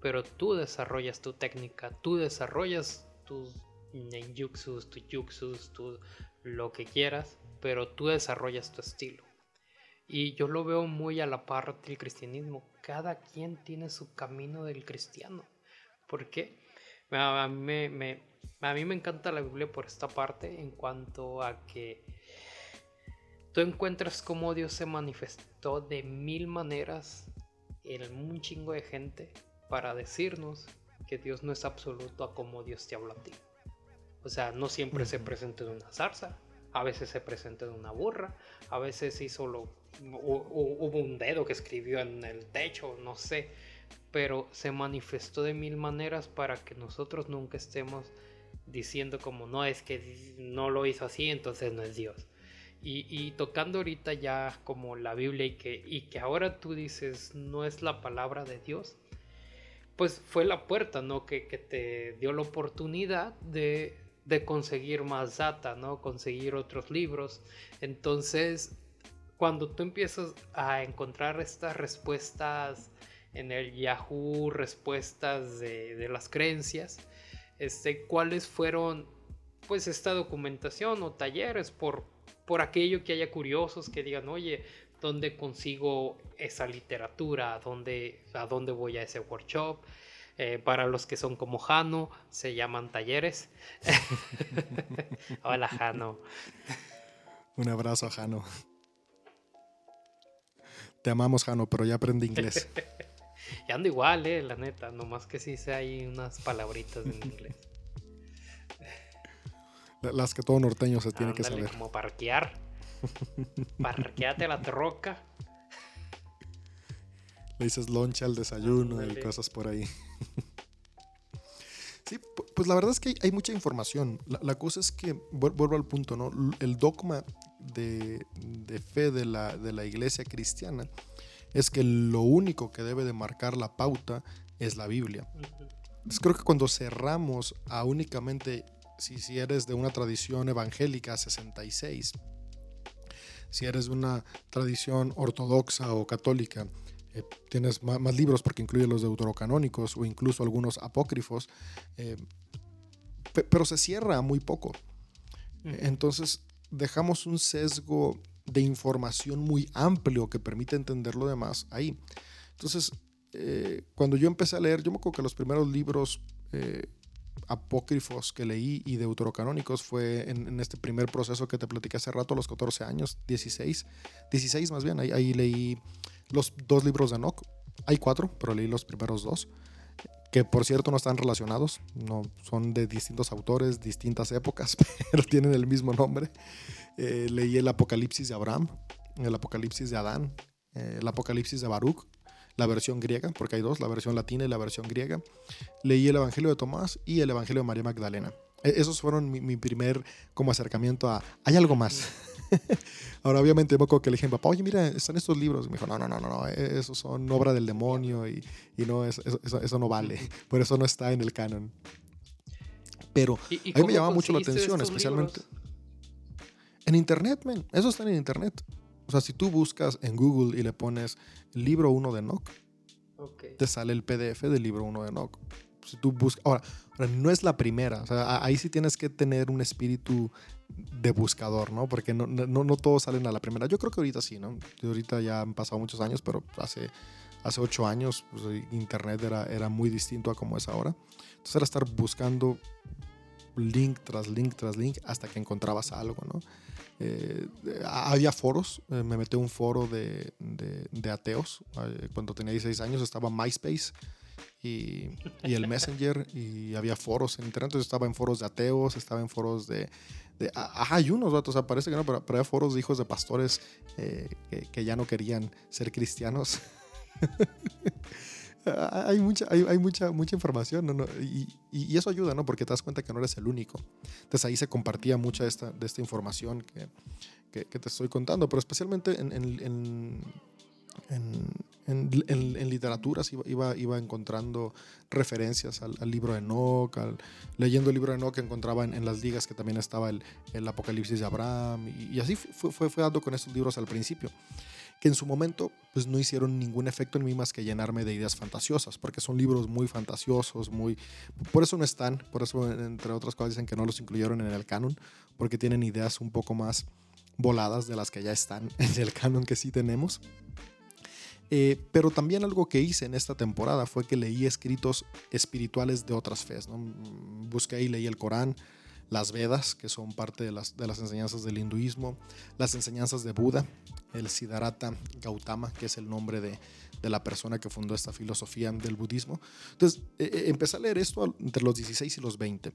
pero tú desarrollas tu técnica, tú desarrollas tus ninjutsus, tus jutsus, tu, lo que quieras, pero tú desarrollas tu estilo. Y yo lo veo muy a la par del cristianismo. Cada quien tiene su camino del cristiano. ¿Por qué? A mí me, a mí me encanta la Biblia por esta parte en cuanto a que tú encuentras cómo Dios se manifestó de mil maneras en un chingo de gente para decirnos que Dios no es absoluto a como Dios te habla a ti. O sea, no siempre se presenta en una zarza, a veces se presenta en una burra, a veces sí solo hubo un dedo que escribió en el techo, no sé, pero se manifestó de mil maneras para que nosotros nunca estemos diciendo como no es que no lo hizo así, entonces no es Dios. Y, tocando ahorita ya como la Biblia y que, y que ahora tú dices no es la palabra de Dios, pues fue la puerta, ¿no? Que, que te dio la oportunidad de, de, conseguir más data, ¿no? Conseguir otros libros. Entonces, cuando tú empiezas a encontrar estas respuestas en el Yahoo, respuestas de, las creencias, este, cuáles fueron pues esta documentación o talleres por, por aquello que haya curiosos que digan, oye, ¿dónde consigo esa literatura? ¿A dónde, a dónde voy a ese workshop? Eh, para los que son como Jano, se llaman talleres. Hola Jano. Un abrazo a Jano. Te amamos Jano, pero ya aprendí inglés. Y ando igual, eh, la neta, nomás que sí sé hay unas palabritas en inglés. Las que todo norteño se tiene que saber. Como parquear. Parqueate la troca. Le dices loncha al desayuno y cosas por ahí. sí, pues la verdad es que hay, mucha información. La, cosa es que, vuelvo al punto, ¿no? El dogma de, fe de la, de la iglesia cristiana es que lo único que debe de marcar la pauta es la Biblia. creo que cuando cerramos a únicamente, si, si eres de una tradición evangélica 66, si eres de una tradición ortodoxa o católica, eh, tienes más, libros porque incluye los deuterocanónicos o incluso algunos apócrifos, eh, pero se cierra muy poco. Entonces dejamos un sesgo de información muy amplio que permite entender lo demás ahí. Entonces, eh, cuando yo empecé a leer, yo me acuerdo que los primeros libros eh, apócrifos que leí y deuterocanónicos fue en, este primer proceso que te platiqué hace rato, a los 14 años, 16, 16 más bien, ahí, ahí leí los dos libros de Enoch. Hay cuatro, pero leí los primeros dos que por cierto no están relacionados, no, son de distintos autores, distintas épocas, pero tienen el mismo nombre. Eh, leí el Apocalipsis de Abraham, el Apocalipsis de Adán, eh, el Apocalipsis de Baruch, la versión griega, porque hay dos, la versión latina y la versión griega. Leí el Evangelio de Tomás y el Evangelio de María Magdalena. E, esos fueron mi, primer como acercamiento a, hay algo más. Ahora, obviamente, me acuerdo que le dije papá, oye, mira, están estos libros. me dijo, no, no, no, no, e, esos son obra del demonio y, y no, eso, eso, no vale. Por eso no está en el canon. Pero a mí me llama mucho la atención, especialmente. En internet, man. Eso está en internet. O sea, si tú buscas en Google y le pones libro 1 de Nock, te sale el PDF del libro 1 de Nock. Si tú buscas. Ahora, no es la primera. Ahí sí tienes que tener un espíritu de buscador, ¿no? Porque no, no, no todos salen a la primera. Yo creo que ahorita sí, ¿no? ahorita ya han pasado muchos años, pero hace, hace ocho años pues, Internet era, era muy distinto a como es ahora. Entonces era estar buscando link tras link tras link hasta que encontrabas algo, ¿no? Eh, había foros, eh, me metí a un foro de, de, ateos. Eh, cuando tenía 16 años estaba MySpace y, y, el Messenger y había foros en internet. Entonces estaba en foros de ateos, estaba en foros de... de ajá, hay unos datos, o sea, parece que no, pero, había foros de hijos de pastores que, que, ya no querían ser cristianos. hay mucha, hay, hay, mucha, mucha información, ¿no? Y, y, eso ayuda, ¿no? Porque te das cuenta que no eres el único. Entonces ahí se compartía mucha esta, de esta información que, que, que te estoy contando, pero especialmente en, en, en, en literaturas iba, iba, iba, encontrando referencias al, libro de Enoch, leyendo el libro de Enoch encontraba en, las ligas que también estaba el, el Apocalipsis de Abraham, y, y así fue, fue, fue dando con estos libros al principio que en su momento pues no hicieron ningún efecto en mí más que llenarme de ideas fantasiosas, porque son libros muy fantasiosos, muy... Por eso no están, por eso entre otras cosas dicen que no los incluyeron en el canon, porque tienen ideas un poco más voladas de las que ya están en el canon que sí tenemos. Eh, pero también algo que hice en esta temporada fue que leí escritos espirituales de otras fes. ¿no? Busqué y leí el Corán, las Vedas, que son parte de las, enseñanzas del hinduismo, las enseñanzas de Buda, el Siddhartha Gautama, que es el nombre de, de la persona que fundó esta filosofía del budismo. Entonces, eh, eh, empecé a leer esto entre los 16 y los 20.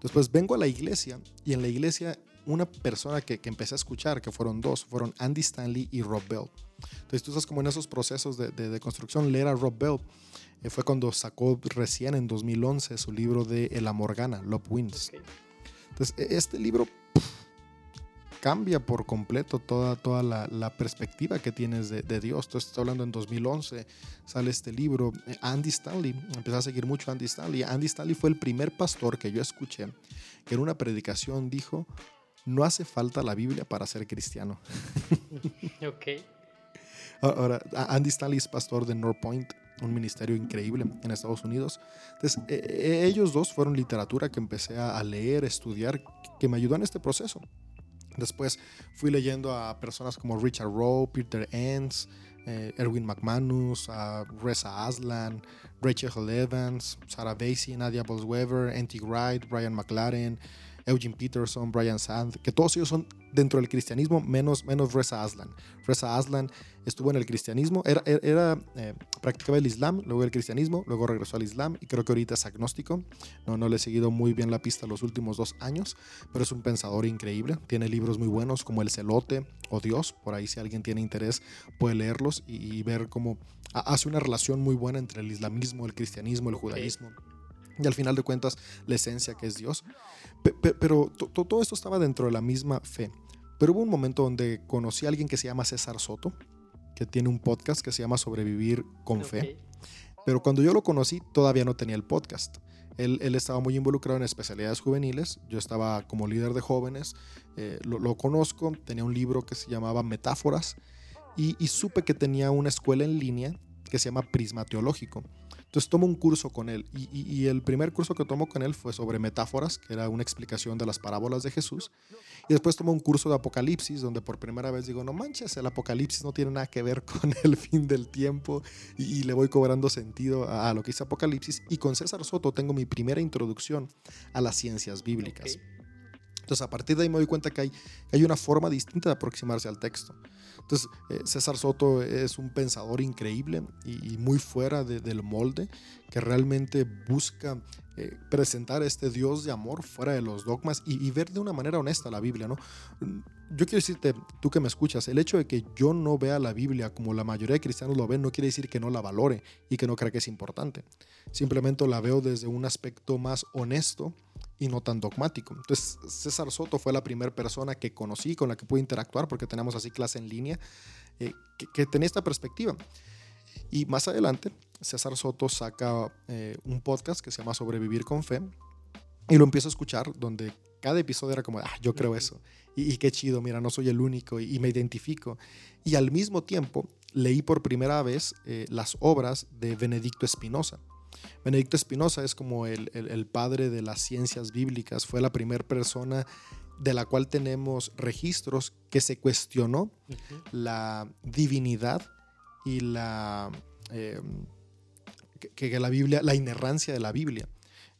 Después vengo a la iglesia y en la iglesia una persona que, que empecé a escuchar, que fueron dos, fueron Andy Stanley y Rob Bell. Entonces tú estás como en esos procesos de, de, construcción. Leer a Rob Bell eh, fue cuando sacó recién en 2011 su libro de El Amorgana, Love Wins. Entonces, e-, este libro cambia por completo toda, toda la, perspectiva que tienes de, Dios. Entonces, estoy hablando en 2011, sale este libro. Eh, Andy Stanley, empecé a seguir mucho a Andy Stanley. Andy Stanley fue el primer pastor que yo escuché que en una predicación dijo, no hace falta la Biblia para ser cristiano. ok. Ahora, Andy Stanley es pastor de North Point un ministerio increíble en Estados Unidos. Entonces, e, e, ellos dos fueron literatura que empecé a leer, estudiar, que me ayudó en este proceso. Después fui leyendo a personas como Richard Rowe, Peter Enns, eh, Erwin McManus, a Reza Aslan, Rachel Evans, Sarah Basie, Nadia Bolsweber, Andy Wright, Brian McLaren, Eugene Peterson, Brian Sand, que todos ellos son dentro del cristianismo, menos, menos Reza Aslan. Reza Aslan estuvo en el cristianismo, era, era eh, practicaba el Islam, luego el cristianismo, luego regresó al Islam y creo que ahorita es agnóstico. No, no le he seguido muy bien la pista los últimos dos años, pero es un pensador increíble. Tiene libros muy buenos como El Celote o Dios, por ahí si alguien tiene interés puede leerlos y, ver cómo hace una relación muy buena entre el islamismo, el cristianismo, el judaísmo. Y al final de cuentas, la esencia que es Dios. Pero todo esto estaba dentro de la misma fe. Pero hubo un momento donde conocí a alguien que se llama César Soto, que tiene un podcast que se llama Sobrevivir con Fe. Pero cuando yo lo conocí, todavía no tenía el podcast. Él, él, estaba muy involucrado en especialidades juveniles. Yo estaba como líder de jóvenes. Eh, lo, lo, conozco. Tenía un libro que se llamaba Metáforas. Y, y, supe que tenía una escuela en línea que se llama Prisma Teológico. Entonces tomo un curso con él y, el primer curso que tomo con él fue sobre metáforas, que era una explicación de las parábolas de Jesús. Y después tomo un curso de Apocalipsis, donde por primera vez digo, no manches, el Apocalipsis no tiene nada que ver con el fin del tiempo y, le voy cobrando sentido a, lo que dice Apocalipsis. Y con César Soto tengo mi primera introducción a las ciencias bíblicas. Entonces a partir de ahí me doy cuenta que hay, hay una forma distinta de aproximarse al texto. Entonces, eh, César Soto es un pensador increíble y, muy fuera del molde, que realmente busca eh, presentar este Dios de amor fuera de los dogmas y, ver de una manera honesta la Biblia, ¿no? Yo quiero decirte, tú que me escuchas, el hecho de que yo no vea la Biblia como la mayoría de cristianos lo ven no quiere decir que no la valore y que no crea que es importante. Simplemente la veo desde un aspecto más honesto y no tan dogmático. Entonces, César Soto fue la primera persona que conocí, con la que pude interactuar, porque tenemos así clase en línea, eh, que, tenía esta perspectiva. Y más adelante, César Soto saca eh, un podcast que se llama Sobrevivir con Fe, y lo empiezo a escuchar, donde cada episodio era como, ah, yo creo eso, y, qué chido, mira, no soy el único, y, me identifico. Y al mismo tiempo, leí por primera vez eh, las obras de Benedicto Espinosa. Benedicto Espinosa es como el, padre de las ciencias bíblicas, fue la primera persona de la cual tenemos registros que se cuestionó la divinidad y la, em, que, la Biblia, la inerrancia de la Biblia.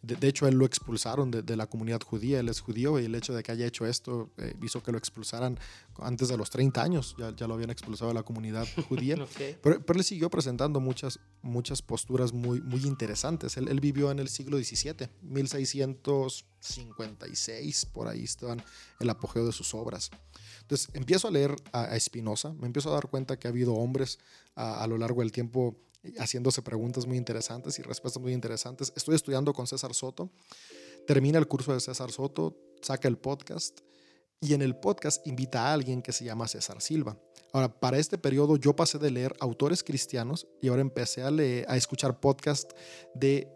De, hecho, él lo expulsaron de, la comunidad judía, él es judío y el hecho de que haya hecho esto eh, hizo que lo expulsaran antes de los 30 años, ya, ya lo habían expulsado de la comunidad judía. pero, pero, él siguió presentando muchas, muchas posturas muy, muy interesantes. Él, él vivió en el siglo XVII, 1656, por ahí estaban el apogeo de sus obras. Entonces empiezo a leer a, Spinoza, me empiezo a dar cuenta que ha habido hombres a, lo largo del tiempo haciéndose preguntas muy interesantes y respuestas muy interesantes. Estoy estudiando con César Soto, termina el curso de César Soto, saca el podcast y en el podcast invita a alguien que se llama César Silva. Ahora, para este periodo yo pasé de leer autores cristianos y ahora empecé a, leer, a escuchar podcast de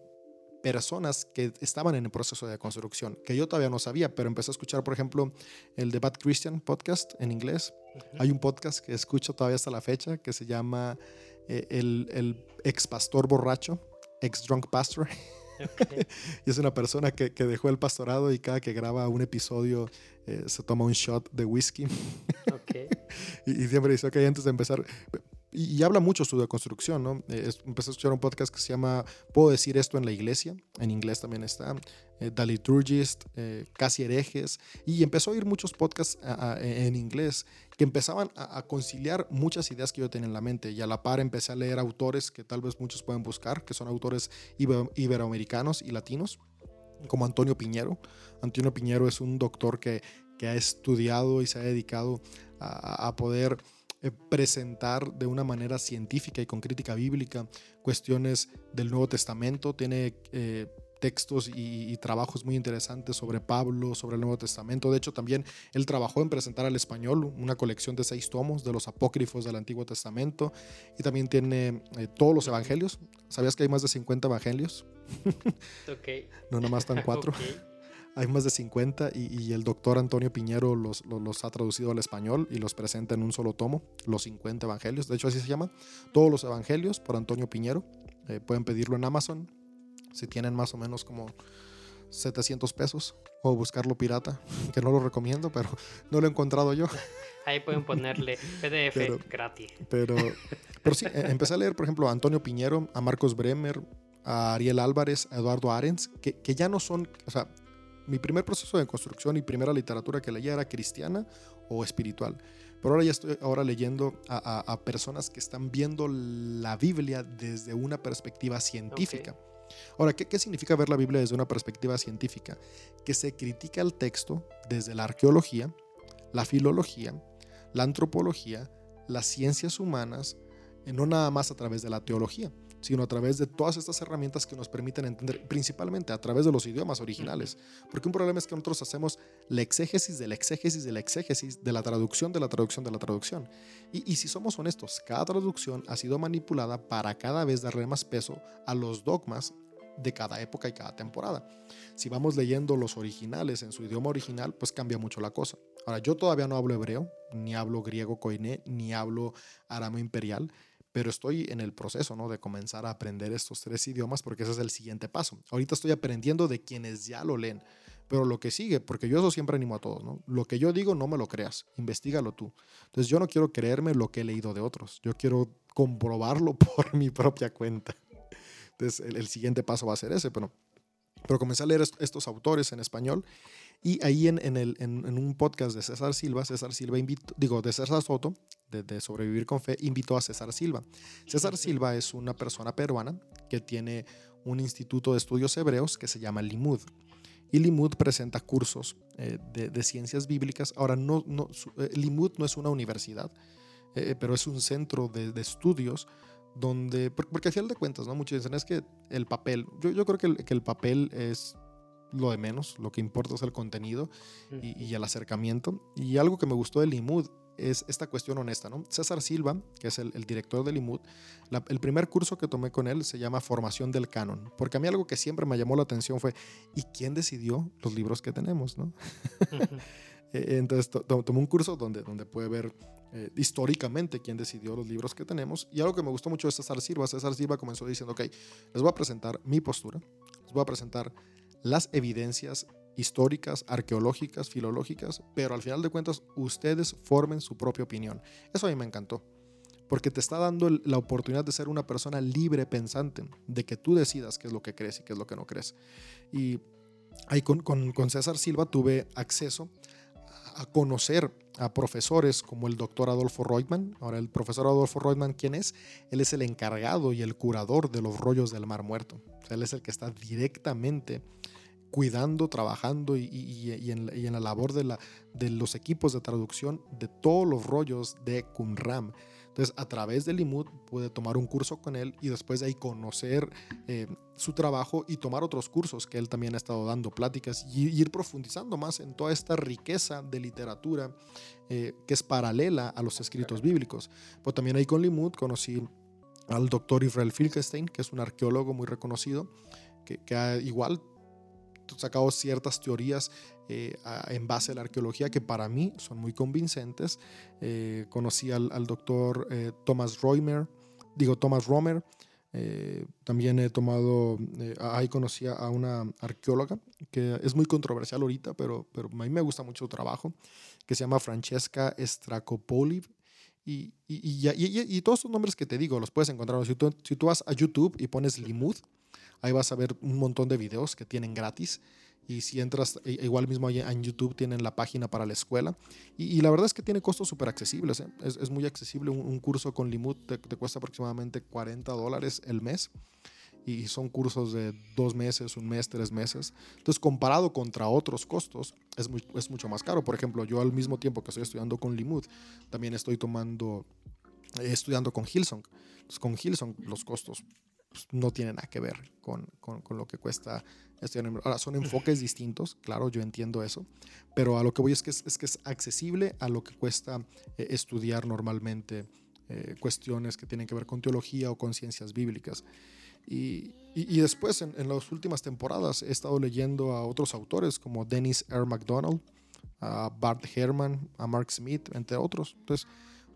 personas que estaban en el proceso de construcción, que yo todavía no sabía, pero empecé a escuchar, por ejemplo, el The Bad Christian podcast en inglés. Hay un podcast que escucho todavía hasta la fecha que se llama eh, el, el, ex pastor borracho, ex drunk pastor. y es una persona que, que, dejó el pastorado y cada que graba un episodio eh, se toma un shot de whisky. y, y, siempre dice, ok, antes de empezar, y, habla mucho sobre construcción, ¿no? Eh, empecé a escuchar un podcast que se llama Puedo decir esto en la iglesia, en inglés también está, eh, The Liturgist, eh, Casi herejes, y empezó a oír muchos podcasts en inglés que empezaban a, conciliar muchas ideas que yo tenía en la mente, y a la par empecé a leer autores que tal vez muchos pueden buscar, que son autores iberoamericanos y latinos, como Antonio Piñero. Antonio Piñero es un doctor que, que ha estudiado y se ha dedicado a, poder presentar de una manera científica y con crítica bíblica cuestiones del Nuevo Testamento. Tiene eh, textos y, trabajos muy interesantes sobre Pablo, sobre el Nuevo Testamento. De hecho, también él trabajó en presentar al español una colección de seis tomos de los apócrifos del Antiguo Testamento y también tiene eh, todos los evangelios. ¿Sabías que hay más de 50 evangelios? Okay. no, nomás están cuatro. Hay más de 50 y, el doctor Antonio Piñero los, los, ha traducido al español y los presenta en un solo tomo, los 50 evangelios. De hecho, así se llama. Todos los evangelios por Antonio Piñero. Eh, pueden pedirlo en Amazon si tienen más o menos como 700 pesos o buscarlo pirata, que no lo recomiendo, pero no lo he encontrado yo. Ahí pueden ponerle PDF gratis. Pero, pero sí, e, empecé a leer, por ejemplo, a Antonio Piñero, a Marcos Bremer, a Ariel Álvarez, a Eduardo Arens, que, que ya no son, o sea, mi primer proceso de construcción y primera literatura que leía era cristiana o espiritual. Pero ahora ya estoy ahora leyendo a, personas que están viendo la Biblia desde una perspectiva científica. Ahora, ¿qué, ¿qué, significa ver la Biblia desde una perspectiva científica? Que se critica el texto desde la arqueología, la filología, la antropología, las ciencias humanas, no nada más a través de la teología sino a través de todas estas herramientas que nos permiten entender, principalmente a través de los idiomas originales. Porque un problema es que nosotros hacemos la exégesis de la exégesis de la exégesis, de la traducción de la traducción de la traducción. Y, y si somos honestos, cada traducción ha sido manipulada para cada vez darle más peso a los dogmas de cada época y cada temporada. Si vamos leyendo los originales en su idioma original, pues cambia mucho la cosa. Ahora, yo todavía no hablo hebreo, ni hablo griego koiné, ni hablo arameo imperial, pero estoy en el proceso, ¿no? De comenzar a aprender estos tres idiomas porque ese es el siguiente paso. Ahorita estoy aprendiendo de quienes ya lo leen, pero lo que sigue, porque yo eso siempre animo a todos, ¿no? Lo que yo digo no me lo creas, investigalo tú. Entonces yo no quiero creerme lo que he leído de otros, yo quiero comprobarlo por mi propia cuenta. Entonces el, siguiente paso va a ser ese, pero, pero comencé a leer estos autores en español y ahí en, en, el, en, un podcast de César Silva, César Silva invitó, digo, de César Soto, de, Sobrevivir con Fe, invitó a César Silva. César Silva es una persona peruana que tiene un instituto de estudios hebreos que se llama Limud. Y Limud presenta cursos eh, de, ciencias bíblicas. Ahora, no, no, eh, Limud no es una universidad, eh, pero es un centro de, estudios donde, porque, al final de cuentas, ¿no? muchos dicen, es que el papel, yo, yo creo que el, que el papel es lo de menos, lo que importa es el contenido y, el acercamiento. Y algo que me gustó de Limud es esta cuestión honesta, ¿no? César Silva, que es el, director de Limud, el primer curso que tomé con él se llama Formación del Canon, porque a mí algo que siempre me llamó la atención fue, ¿y quién decidió los libros que tenemos, no? E, entonces tomé un curso donde, donde puede ver eh, históricamente quién decidió los libros que tenemos. Y algo que me gustó mucho de César Silva, César Silva comenzó diciendo, ok, les voy a presentar mi postura, les voy a presentar las evidencias históricas, arqueológicas, filológicas, pero al final de cuentas ustedes formen su propia opinión. Eso a mí me encantó, porque te está dando la oportunidad de ser una persona libre pensante, de que tú decidas qué es lo que crees y qué es lo que no crees. Y ahí con, con César Silva tuve acceso a conocer a profesores como el doctor Adolfo Reutemann. Ahora, el profesor Adolfo Reutemann, ¿quién es? Él es el encargado y el curador de los rollos del Mar Muerto. O sea, él es el que está directamente cuidando, trabajando y, en, la labor de, los equipos de traducción de todos los rollos de Qumran. Entonces, a través de Limud pude tomar un curso con él y después de ahí conocer eh, su trabajo y tomar otros cursos que él también ha estado dando pláticas y, ir profundizando más en toda esta riqueza de literatura eh, que es paralela a los escritos bíblicos. Pero también ahí con Limud conocí al doctor Israel Filkenstein, que es un arqueólogo muy reconocido, que, que ha igual sacado ciertas teorías eh, en base a la arqueología que para mí son muy convincentes. Eh, conocí al, doctor eh, Thomas Romer, digo Thomas Romer. también he tomado, ahí conocí a una arqueóloga que es muy controversial ahorita, pero, pero a mí me gusta mucho su trabajo, que se llama Francesca Stracopoli. Y, y, y, todos estos nombres que te digo los puedes encontrar. Si tú, si tú vas a YouTube y pones Limud, Ahí vas a ver un montón de videos que tienen gratis. Y si entras, e, igual mismo en YouTube tienen la página para la escuela. Y, la verdad es que tiene costos súper accesibles. ¿eh? Es, muy accesible. Un, curso con Limud te, cuesta aproximadamente 40 dólares el mes. Y son cursos de dos meses, un mes, tres meses. Entonces, comparado contra otros costos, es, es mucho más caro. Por ejemplo, yo al mismo tiempo que estoy estudiando con Limud, también estoy tomando, eh, estudiando con Hillsong. Entonces, con Hillsong los costos pues, no tiene nada que ver con, con, con lo que cuesta estudiar. Ahora, son enfoques distintos, claro, yo entiendo eso, pero a lo que voy es que es, que es accesible a lo que cuesta eh, estudiar normalmente eh, cuestiones que tienen que ver con teología o con ciencias bíblicas. Y, y, después, en, en, las últimas temporadas, he estado leyendo a otros autores como Dennis R. McDonald, a Bart Herman, a Mark Smith, entre otros. Entonces,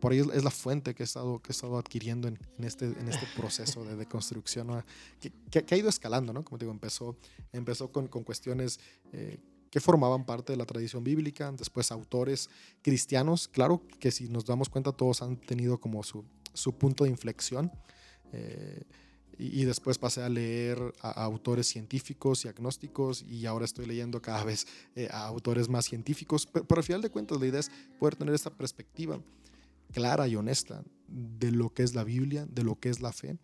por ahí es, la fuente que he estado, que he estado adquiriendo en, este, en este proceso de deconstrucción, que, que, ha ido escalando, ¿no? Como digo, empezó, empezó con, con cuestiones eh, que formaban parte de la tradición bíblica, después autores cristianos, claro que si nos damos cuenta todos han tenido como su, su punto de inflexión. Eh, y, después pasé a leer a, autores científicos y agnósticos y ahora estoy leyendo cada vez eh, a autores más científicos. Pero, pero, al final de cuentas la idea es poder tener esta perspectiva clara y honesta de lo que es la Biblia, de lo que es la fe.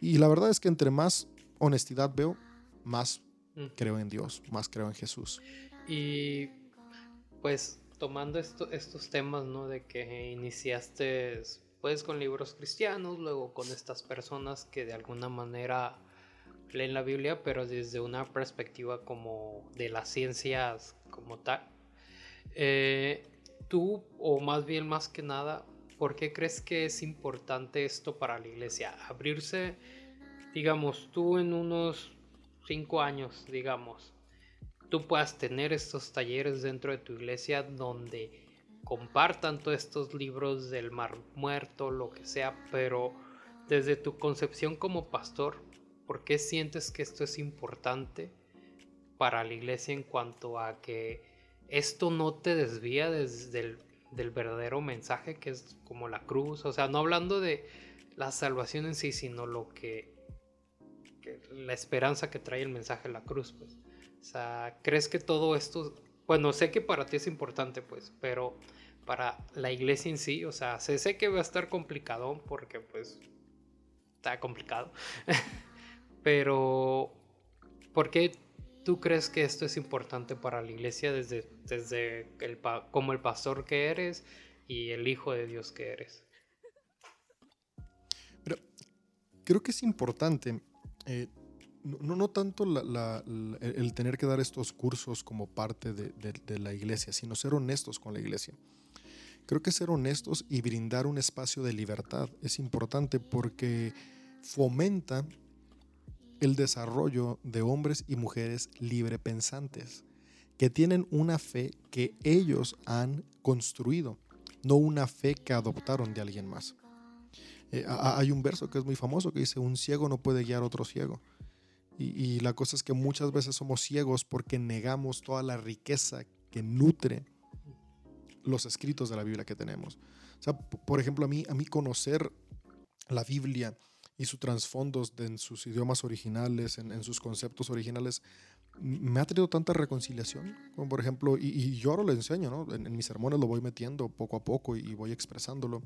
Y la verdad es que entre más honestidad veo, más mm. creo en Dios, más creo en Jesús. Y pues tomando esto, estos temas, ¿no? De que iniciaste pues con libros cristianos, luego con estas personas que de alguna manera leen la Biblia, pero desde una perspectiva como de las ciencias como tal. Eh, tú, o más bien más que nada, ¿por qué crees que es importante esto para la iglesia? Abrirse, digamos, tú en unos cinco años, digamos, tú puedas tener estos talleres dentro de tu iglesia donde compartan todos estos libros del mar muerto, lo que sea, pero desde tu concepción como pastor, ¿por qué sientes que esto es importante para la iglesia en cuanto a que esto no te desvía desde el del verdadero mensaje que es como la cruz, o sea, no hablando de la salvación en sí, sino lo que, la esperanza que trae el mensaje de la cruz, pues. O sea, ¿crees que todo esto, bueno, sé que para ti es importante, pues, pero para la iglesia en sí, o sea, sé, sé que va a estar complicado porque pues está complicado, pero ¿por qué ¿Tú crees que esto es importante para la iglesia desde, desde el, como el pastor que eres y el hijo de Dios que eres? Pero creo que es importante, eh, no, no, tanto el tener que dar estos cursos como parte de, de la iglesia, sino ser honestos con la iglesia. Creo que ser honestos y brindar un espacio de libertad es importante porque fomenta el desarrollo de hombres y mujeres librepensantes, que tienen una fe que ellos han construido, no una fe que adoptaron de alguien más. Eh, hay un verso que es muy famoso que dice, un ciego no puede guiar a otro ciego. Y, la cosa es que muchas veces somos ciegos porque negamos toda la riqueza que nutre los escritos de la Biblia que tenemos. O sea, por ejemplo, a mí, a mí conocer la Biblia y sus trasfondos en sus idiomas originales, en, sus conceptos originales, me ha traído tanta reconciliación, como por ejemplo, y, yo ahora lo enseño, ¿no? en, mis sermones lo voy metiendo poco a poco y, voy expresándolo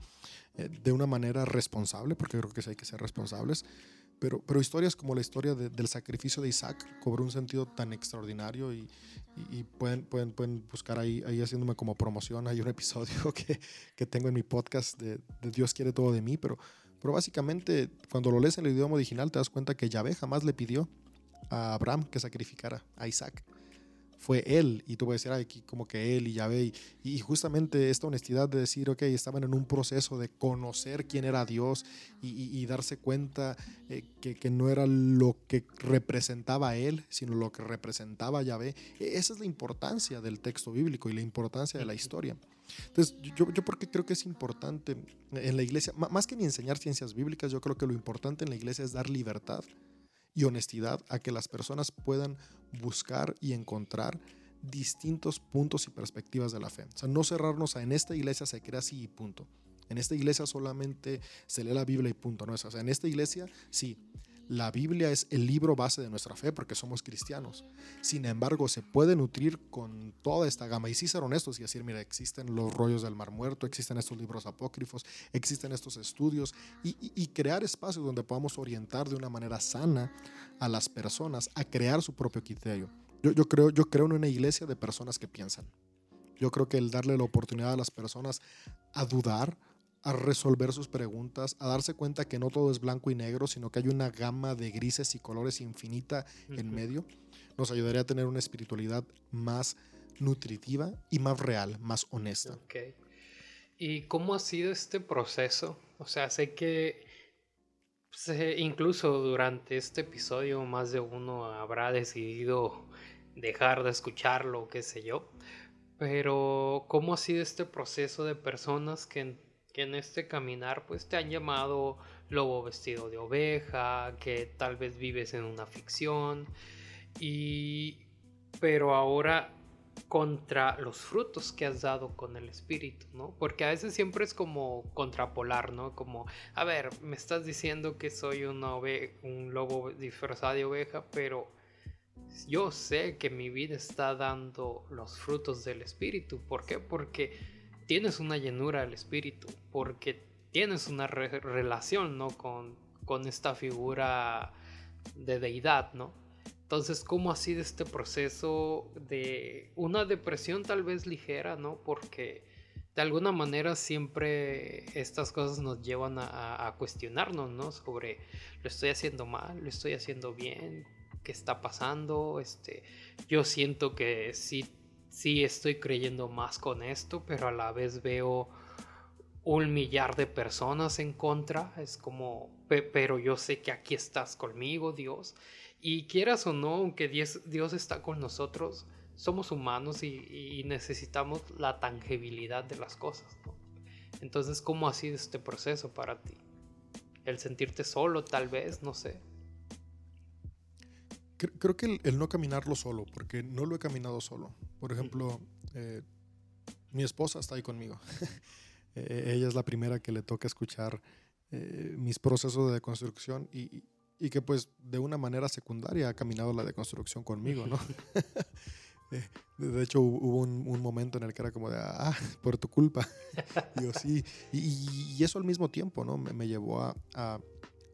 eh, de una manera responsable, porque creo que sí hay que ser responsables, pero, pero historias como la historia del sacrificio de Isaac cobró un sentido tan extraordinario y, y, pueden, pueden, pueden buscar ahí, ahí haciéndome como promoción, hay un episodio que, que tengo en mi podcast de, de Dios quiere todo de mí, pero pero básicamente, cuando lo lees en el idioma original, te das cuenta que Yahvé jamás le pidió a Abraham que sacrificara a Isaac. Fue él, y tú puedes decir aquí como que él y Yahvé, y, justamente esta honestidad de decir, ok, estaban en un proceso de conocer quién era Dios y, darse cuenta eh, que, que, no era lo que representaba él, sino lo que representaba Yahvé. E, esa es la importancia del texto bíblico y la importancia de la historia. Entonces, yo, yo porque creo que es importante en la iglesia, más que ni enseñar ciencias bíblicas, yo creo que lo importante en la iglesia es dar libertad y honestidad a que las personas puedan buscar y encontrar distintos puntos y perspectivas de la fe. O sea, no cerrarnos a en esta iglesia se crea así y punto. En esta iglesia solamente se lee la Biblia y punto. No o sea, en esta iglesia sí, la Biblia es el libro base de nuestra fe porque somos cristianos. Sin embargo, se puede nutrir con toda esta gama y sí ser honestos y decir, mira, existen los rollos del mar muerto, existen estos libros apócrifos, existen estos estudios y, crear espacios donde podamos orientar de una manera sana a las personas a crear su propio criterio. Yo, yo, creo, yo creo en una iglesia de personas que piensan. Yo creo que el darle la oportunidad a las personas a dudar, a resolver sus preguntas, a darse cuenta que no todo es blanco y negro, sino que hay una gama de grises y colores infinita en medio, nos ayudaría a tener una espiritualidad más nutritiva y más real, más honesta. Okay. ¿Y cómo ha sido este proceso? O sea, sé que incluso durante este episodio más de uno habrá decidido dejar de escucharlo, qué sé yo. Pero ¿cómo ha sido este proceso de personas que en este caminar pues te han llamado lobo vestido de oveja, que tal vez vives en una ficción y pero ahora contra los frutos que has dado con el espíritu, ¿no? Porque a veces siempre es como contrapolar, ¿no? Como, a ver, me estás diciendo que soy una un lobo disfrazado de oveja, pero yo sé que mi vida está dando los frutos del espíritu. ¿Por qué? Porque tienes una llenura del espíritu, porque tienes una relación, ¿no? Con, con esta figura de deidad, ¿no? Entonces, ¿cómo ha sido este proceso de una depresión tal vez ligera, ¿no? Porque de alguna manera siempre estas cosas nos llevan a, a, cuestionarnos, ¿no? Sobre, ¿lo estoy haciendo mal? ¿Lo estoy haciendo bien? ¿Qué está pasando? Este, yo siento que sí sí estoy creyendo más con esto, pero a la vez veo un millar de personas en contra. Es como, pero yo sé que aquí estás conmigo, Dios. Y quieras o no, aunque Dios, está con nosotros, somos humanos y, necesitamos la tangibilidad de las cosas. Entonces, ¿cómo ha sido este proceso para ti? El sentirte solo, tal vez, no sé creo que el, no caminarlo solo, porque no lo he caminado solo. Por ejemplo, eh, mi esposa está ahí conmigo. Eh, ella es la primera que le toca escuchar eh, mis procesos de deconstrucción y, y, que pues de una manera secundaria ha caminado la deconstrucción conmigo, ¿no? de hecho hubo un, momento en el que era como de, ah, por tu culpa. y yo sí. Y, y, eso al mismo tiempo, ¿no? Me, me llevó a, a,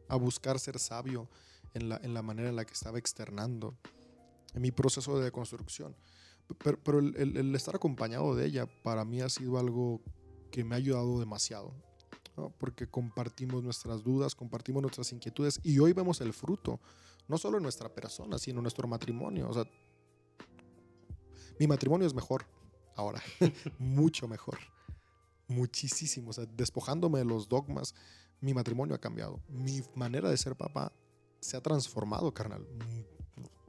a buscar ser sabio en la, en la manera en la que estaba externando en mi proceso de deconstrucción. Pero, pero el, el, estar acompañado de ella para mí ha sido algo que me ha ayudado demasiado. Porque compartimos nuestras dudas, compartimos nuestras inquietudes y hoy vemos el fruto, no solo en nuestra persona, sino en nuestro matrimonio. O sea, mi matrimonio es mejor ahora, mucho mejor, muchísimo. O sea, despojándome de los dogmas, mi matrimonio ha cambiado. Mi manera de ser papá se ha transformado, carnal.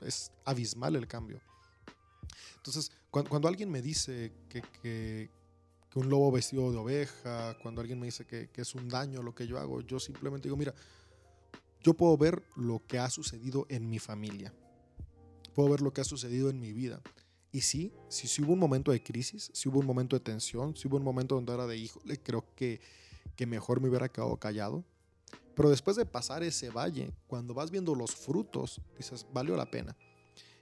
Es abismal el cambio. Entonces, cuando, alguien me dice que, que, un lobo vestido de oveja, cuando alguien me dice que, que es un daño lo que yo hago, yo simplemente digo, mira, yo puedo ver lo que ha sucedido en mi familia. Puedo ver lo que ha sucedido en mi vida. Y sí, si, si hubo un momento de crisis, si hubo un momento de tensión, si hubo un momento donde era de híjole, creo que, que mejor me hubiera quedado callado Pero después de pasar ese valle, cuando vas viendo los frutos, dices, valió la pena.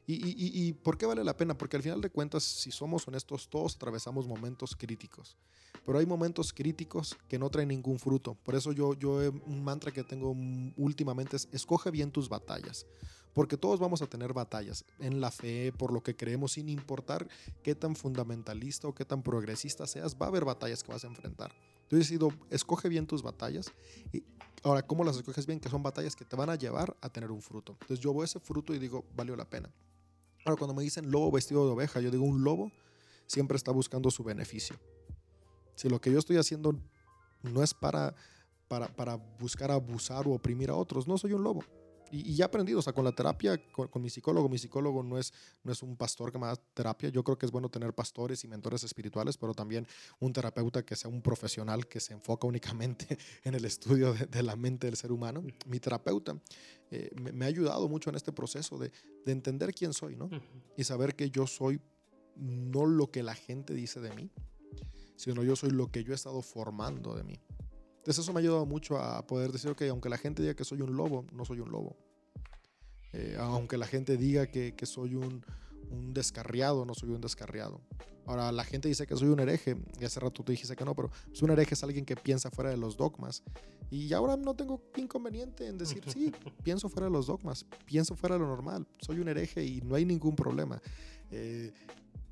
¿Y, por qué vale la pena? Porque al final de cuentas, si somos honestos, todos atravesamos momentos críticos. Pero hay momentos críticos que no traen ningún fruto. Por eso yo, yo un mantra que tengo últimamente es, escoge bien tus batallas. Porque todos vamos a tener batallas en la fe, por lo que creemos, sin importar qué tan fundamentalista o qué tan progresista seas, va a haber batallas que vas a enfrentar. Yo he decidido, escoge bien tus batallas. Y ahora, ¿cómo las escoges bien? Que son batallas que te van a llevar a tener un fruto. Entonces yo veo ese fruto y digo, valió la pena. Ahora, cuando me dicen lobo vestido de oveja, yo digo, un lobo siempre está buscando su beneficio. Si lo que yo estoy haciendo no es para, para, para buscar abusar o oprimir a otros, no soy un lobo y, ya he aprendido, o sea, con la terapia, con, mi psicólogo, mi psicólogo no es, no es un pastor que me da terapia, yo creo que es bueno tener pastores y mentores espirituales, pero también un terapeuta que sea un profesional que se enfoca únicamente en el estudio de, la mente del ser humano. Mi terapeuta eh, me, ha ayudado mucho en este proceso de, de entender quién soy, ¿no? Y saber que yo soy no lo que la gente dice de mí, sino yo soy lo que yo he estado formando de mí. Entonces eso me ha ayudado mucho a poder decir, ok, aunque la gente diga que soy un lobo, no soy un lobo. Eh, aunque la gente diga que, que soy un, un, descarriado, no soy un descarriado. Ahora, la gente dice que soy un hereje, y hace rato tú dijiste que no, pero pues, un hereje es alguien que piensa fuera de los dogmas. Y ahora no tengo inconveniente en decir, sí, pienso fuera de los dogmas, pienso fuera de lo normal, soy un hereje y no hay ningún problema. Eh,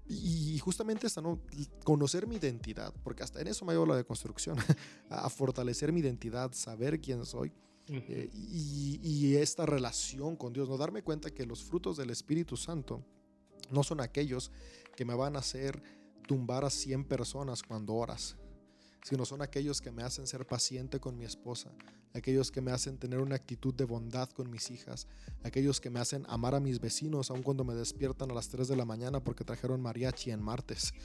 y justamente esta, ¿no? Conocer mi identidad, porque hasta en eso me ha la deconstrucción, a fortalecer mi identidad, saber quién soy. Eh, y, y, esta relación con Dios, no darme cuenta que los frutos del Espíritu Santo no son aquellos que me van a hacer tumbar a 100 personas cuando oras, sino son aquellos que me hacen ser paciente con mi esposa, aquellos que me hacen tener una actitud de bondad con mis hijas, aquellos que me hacen amar a mis vecinos aun cuando me despiertan a las 3 de la mañana porque trajeron mariachi en martes.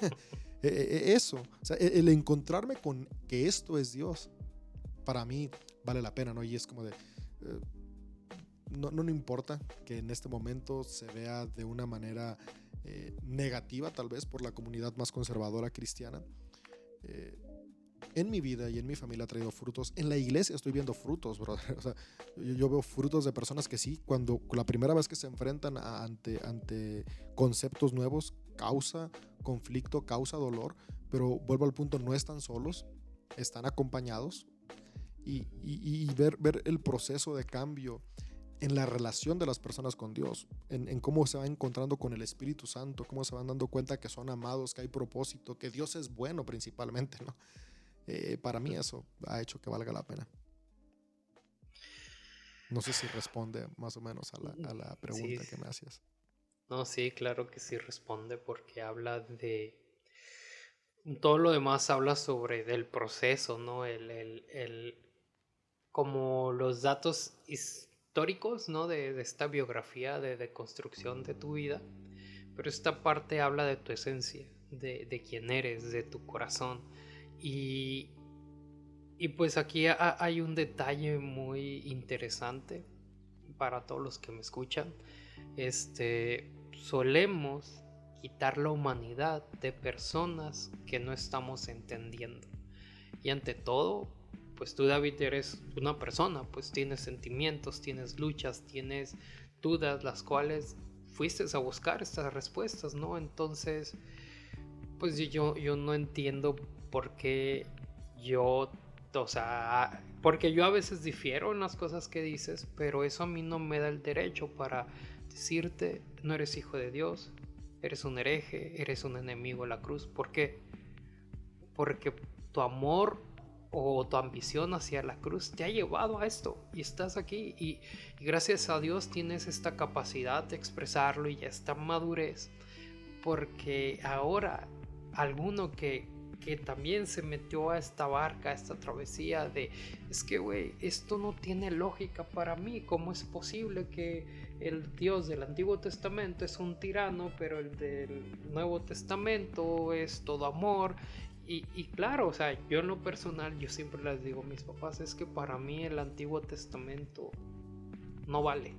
E, e, e, eso, el encontrarme con que esto es Dios, para mí vale la pena, ¿no? Y es como de... Eh, no, no, importa que en este momento se vea de una manera eh, negativa, tal vez por la comunidad más conservadora cristiana, eh, en mi vida y en mi familia ha traído frutos. En la iglesia estoy viendo frutos, brother. Yo, veo frutos de personas que sí, cuando la primera vez que se enfrentan ante, ante conceptos nuevos, causa conflicto, causa dolor, pero vuelvo al punto, no están solos, están acompañados. Y, y, ver, ver el proceso de cambio en la relación de las personas con Dios, en, cómo se va encontrando con el Espíritu Santo, cómo se van dando cuenta que son amados, que hay propósito, que Dios es bueno principalmente, ¿no? Eh, para mí eso ha hecho que valga la pena. No sé si responde más o menos a la, pregunta que me hacías. No, sí, claro que sí responde porque habla de... Todo lo demás habla sobre del proceso, ¿no? El, el, el como los datos históricos, ¿no? De, esta biografía de, construcción de tu vida. Pero esta parte habla de tu esencia, de, de quién eres, de tu corazón. Y, y pues aquí hay un detalle muy interesante para todos los que me escuchan. Este, solemos quitar la humanidad de personas que no estamos entendiendo. Y ante todo, pues tú David eres una persona, pues tienes sentimientos, tienes luchas, tienes dudas, las cuales fuiste a buscar estas respuestas, ¿no? Entonces, pues yo, yo no entiendo por qué yo, o sea, porque yo a veces difiero en las cosas que dices, pero eso a mí no me da el derecho para decirte, no eres hijo de Dios, eres un hereje, eres un enemigo de la cruz. ¿Por qué? Porque tu amor o tu ambición hacia la cruz te ha llevado a esto y estás aquí y, gracias a Dios tienes esta capacidad de expresarlo y esta madurez porque ahora alguno que, que también se metió a esta barca, a esta travesía de, es que, güey, esto no tiene lógica para mí, ¿cómo es posible que el Dios del Antiguo Testamento es un tirano, pero el del Nuevo Testamento es todo amor y, claro, o sea, yo en lo personal, yo siempre les digo a mis papás, es que para mí el Antiguo Testamento no vale.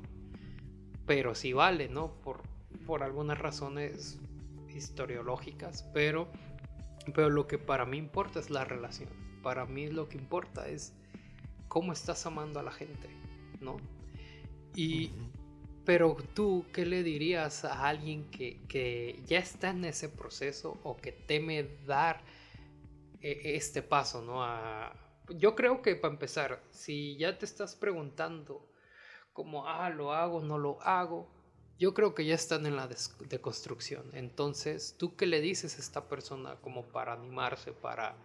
Pero sí vale, ¿no? Por, por algunas razones historiológicas, pero, pero lo que para mí importa es la relación. Para mí lo que importa es cómo estás amando a la gente, ¿no? Y, pero tú, ¿qué le dirías a alguien que, ya está en ese proceso o que teme dar este paso, ¿no? yo creo que para empezar, si ya te estás preguntando como, ah, lo hago, no lo hago, yo creo que ya están en la deconstrucción. Entonces, ¿tú qué le dices a esta persona como para animarse, para,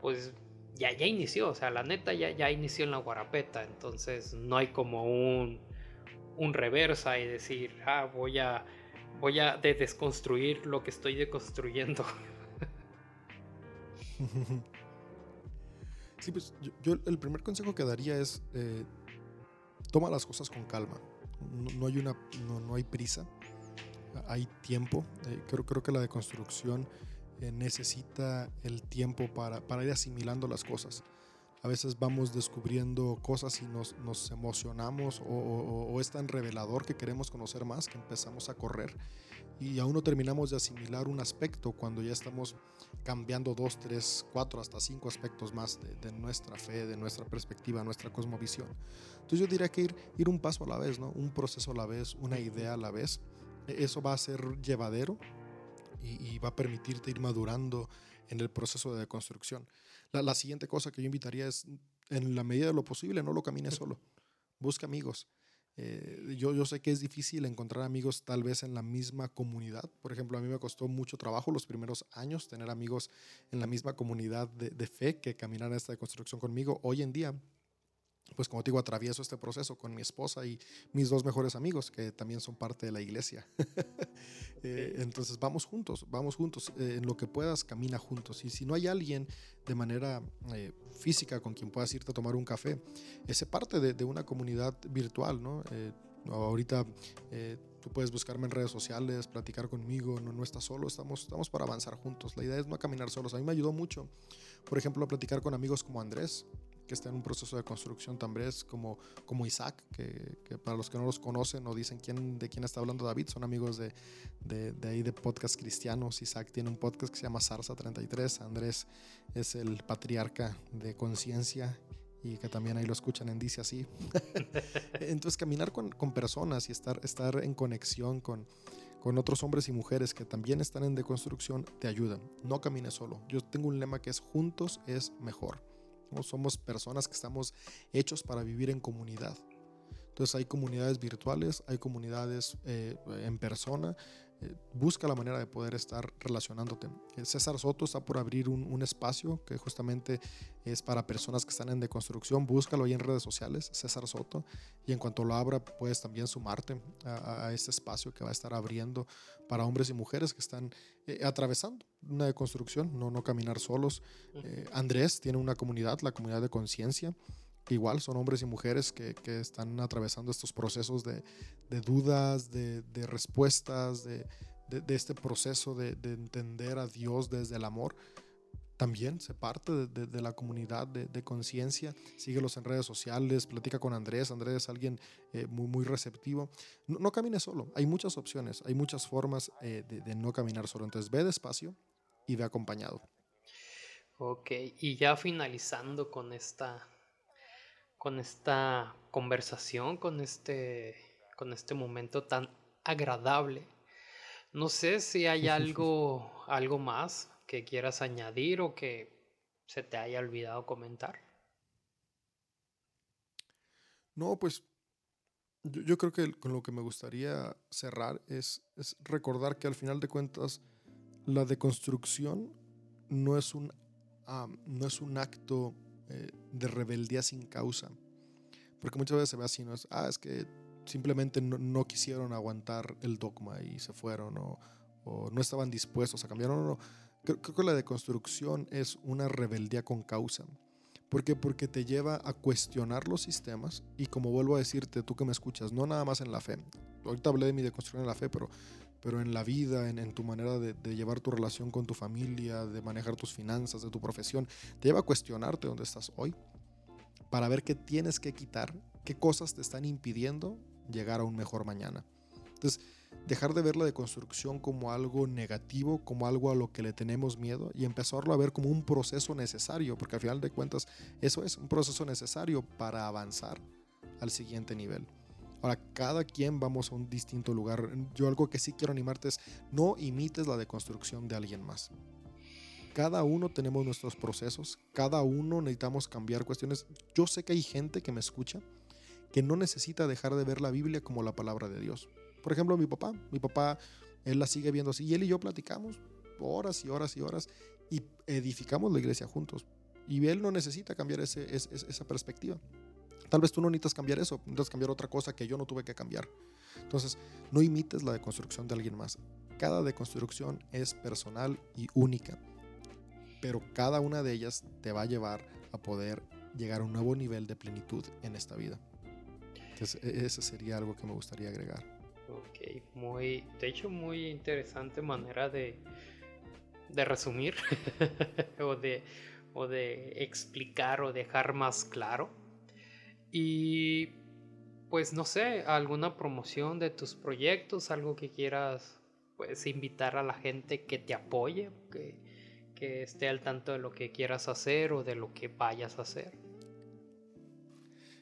pues, ya, ya inició, o sea, la neta ya, ya inició en la guarapeta, entonces no hay como un, un reversa y decir, ah, voy a, voy a desconstruir lo que estoy deconstruyendo. Sí, pues yo, el primer consejo que daría es eh, toma las cosas con calma. No, hay, una, no, hay prisa, hay tiempo. Eh, creo, creo que la deconstrucción eh, necesita el tiempo para, para, ir asimilando las cosas. A veces vamos descubriendo cosas y nos, nos emocionamos o, es tan revelador que queremos conocer más que empezamos a correr y aún no terminamos de asimilar un aspecto cuando ya estamos cambiando dos, tres, cuatro, hasta cinco aspectos más de, de nuestra fe, de nuestra perspectiva, nuestra cosmovisión. Entonces yo diría que ir, ir un paso a la vez, ¿no? un proceso a la vez, una idea a la vez. E, eso va a ser llevadero, y, va a permitirte ir madurando en el proceso de deconstrucción. La, la, siguiente cosa que yo invitaría es, en la medida de lo posible, no lo camines solo. Busca amigos. Eh, yo, yo sé que es difícil encontrar amigos tal vez en la misma comunidad. Por ejemplo, a mí me costó mucho trabajo los primeros años tener amigos en la misma comunidad de, de fe que caminar esta deconstrucción conmigo. Hoy en día pues como te digo, atravieso este proceso con mi esposa y mis dos mejores amigos, que también son parte de la iglesia. Eh, entonces vamos juntos, vamos juntos. Eh, en lo que puedas, camina juntos. Y si no hay alguien de manera eh, física con quien puedas irte a tomar un café, ese parte de, una comunidad virtual, ¿no? ahorita tú puedes buscarme en redes sociales, platicar conmigo, no, no estás solo, estamos, estamos para avanzar juntos. La idea es no caminar solos. A mí me ayudó mucho, por ejemplo, a platicar con amigos como Andrés, que está en un proceso de construcción también, como, como Isaac, que, para los que no los conocen o dicen quién, de quién está hablando David, son amigos de, de, de, ahí de podcast cristianos. Isaac tiene un podcast que se llama Sarsa 33, Andrés es el patriarca de conciencia y que también ahí lo escuchan en Dice así. Entonces caminar con, con, personas y estar, estar en conexión con, con otros hombres y mujeres que también están en deconstrucción te ayudan. No camines solo. Yo tengo un lema que es juntos es mejor. Somos personas que estamos hechos para vivir en comunidad. Entonces hay comunidades virtuales, hay comunidades eh, en persona. Eh, busca la manera de poder estar relacionándote. Eh, César Soto está por abrir un, espacio que justamente es para personas que están en deconstrucción. Búscalo ahí en redes sociales, César Soto. Y en cuanto lo abra, puedes también sumarte a, a este espacio que va a estar abriendo para hombres y mujeres que están atravesando una deconstrucción, no, no caminar solos. Andrés tiene una comunidad, la comunidad de conciencia igual son hombres y mujeres que, que están atravesando estos procesos de, de dudas, de, de respuestas, de, de, este proceso de, entender a Dios desde el amor. También se parte de, la comunidad de, conciencia, síguelos en redes sociales, platica con Andrés, Andrés es alguien eh, muy, muy receptivo. No, no, camines solo, hay muchas opciones, hay muchas formas eh, de no caminar solo, entonces ve despacio y ve acompañado. Ok, y ya finalizando con esta con esta conversación, con este, con este momento tan agradable. No sé si hay algo, algo más que quieras añadir o que se te haya olvidado comentar. No, pues yo, creo que con lo que me gustaría cerrar es, es, recordar que al final de cuentas la deconstrucción no es un, no es un acto eh, de rebeldía sin causa. Porque muchas veces se ve así, ¿no? Es, ah, es que simplemente no, quisieron aguantar el dogma y se fueron o, no estaban dispuestos a cambiar. No, no, Creo, que la deconstrucción es una rebeldía con causa. ¿Por qué? Porque te lleva a cuestionar los sistemas y como vuelvo a decirte, tú que me escuchas, no nada más en la fe. Ahorita hablé de mi deconstrucción en la fe, pero, pero en la vida, en, tu manera de, de, llevar tu relación con tu familia, de manejar tus finanzas, de tu profesión, te lleva a cuestionarte dónde estás hoy para ver qué tienes que quitar, qué cosas te están impidiendo llegar a un mejor mañana. Entonces, dejar de ver la deconstrucción como algo negativo, como algo a lo que le tenemos miedo y empezarlo a ver como un proceso necesario, porque al final de cuentas eso es un proceso necesario para avanzar al siguiente nivel. Ahora, cada quien vamos a un distinto lugar. Yo algo que sí quiero animarte es no imites la deconstrucción de alguien más. Cada uno tenemos nuestros procesos, cada uno necesitamos cambiar cuestiones. Yo sé que hay gente que me escucha que no necesita dejar de ver la Biblia como la palabra de Dios. Por ejemplo, mi papá, mi papá, él la sigue viendo así y él y yo platicamos horas y horas y horas y edificamos la iglesia juntos. Y él no necesita cambiar ese, esa perspectiva. Tal vez tú no necesitas cambiar eso, necesitas cambiar otra cosa que yo no tuve que cambiar. Entonces, no imites la deconstrucción de alguien más. Cada deconstrucción es personal y única, pero cada una de ellas te va a llevar a poder llegar a un nuevo nivel de plenitud en esta vida. Entonces, e-, ese sería algo que me gustaría agregar. Ok, muy, de hecho, muy interesante manera de, de resumir o, de, o de explicar o dejar más claro y pues no sé, alguna promoción de tus proyectos, algo que quieras pues invitar a la gente que te apoye, que, que esté al tanto de lo que quieras hacer o de lo que vayas a hacer.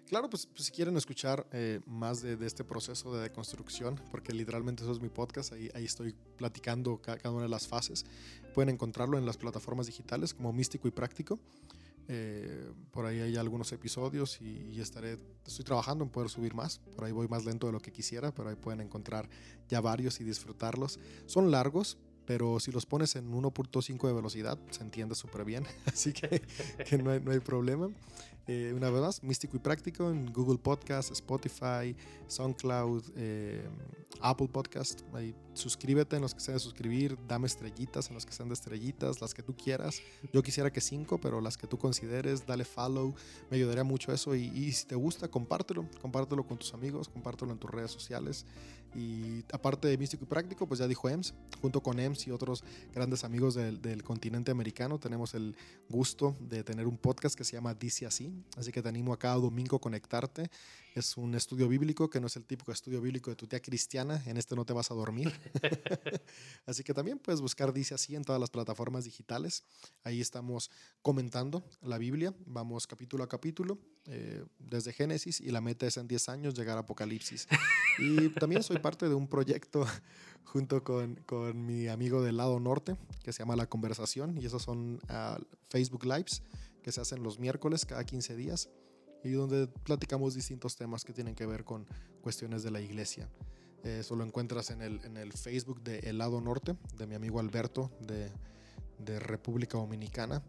Claro, pues, pues si quieren escuchar eh, más de, este proceso de deconstrucción, porque literalmente eso es mi podcast, ahí, estoy platicando cada, una de las fases, pueden encontrarlo en las plataformas digitales como Místico y Práctico. Eh, por ahí hay algunos episodios y, estaré, estoy trabajando en poder subir más. Por ahí voy más lento de lo que quisiera, pero ahí pueden encontrar ya varios y disfrutarlos. Son largos, pero si los pones en 1.5 de velocidad se entiende súper bien, así que, que no, hay, no, hay, problema. Eh, una vez más, místico y práctico en Google Podcast, Spotify, SoundCloud, eh, Apple Podcast. Ahí, suscríbete en los que sean de suscribir, dame estrellitas en los que sean de estrellitas, las que tú quieras. Yo quisiera que cinco, pero las que tú consideres, dale follow, me ayudaría mucho eso. Y, y si te gusta, compártelo, compártelo con tus amigos, compártelo en tus redes sociales. Y aparte de místico y práctico, pues ya dijo EMS, junto con EMS y otros grandes amigos del, continente americano, tenemos el gusto de tener un podcast que se llama Dice Así Así que te animo a cada domingo a conectarte. Es un estudio bíblico que no es el típico estudio bíblico de tu tía cristiana. En este no te vas a dormir. así que también puedes buscar Dice así en todas las plataformas digitales. Ahí estamos comentando la Biblia. Vamos capítulo a capítulo, eh, desde Génesis, y la meta es en 10 años llegar a Apocalipsis. Y también soy parte de un proyecto junto con, con mi amigo del lado norte que se llama La Conversación. Y esos son uh, Facebook Lives que se hacen los miércoles cada 15 días y donde platicamos distintos temas que tienen que ver con cuestiones de la iglesia. Eso lo encuentras en el, en el Facebook de El Lado Norte, de mi amigo Alberto de, de República Dominicana.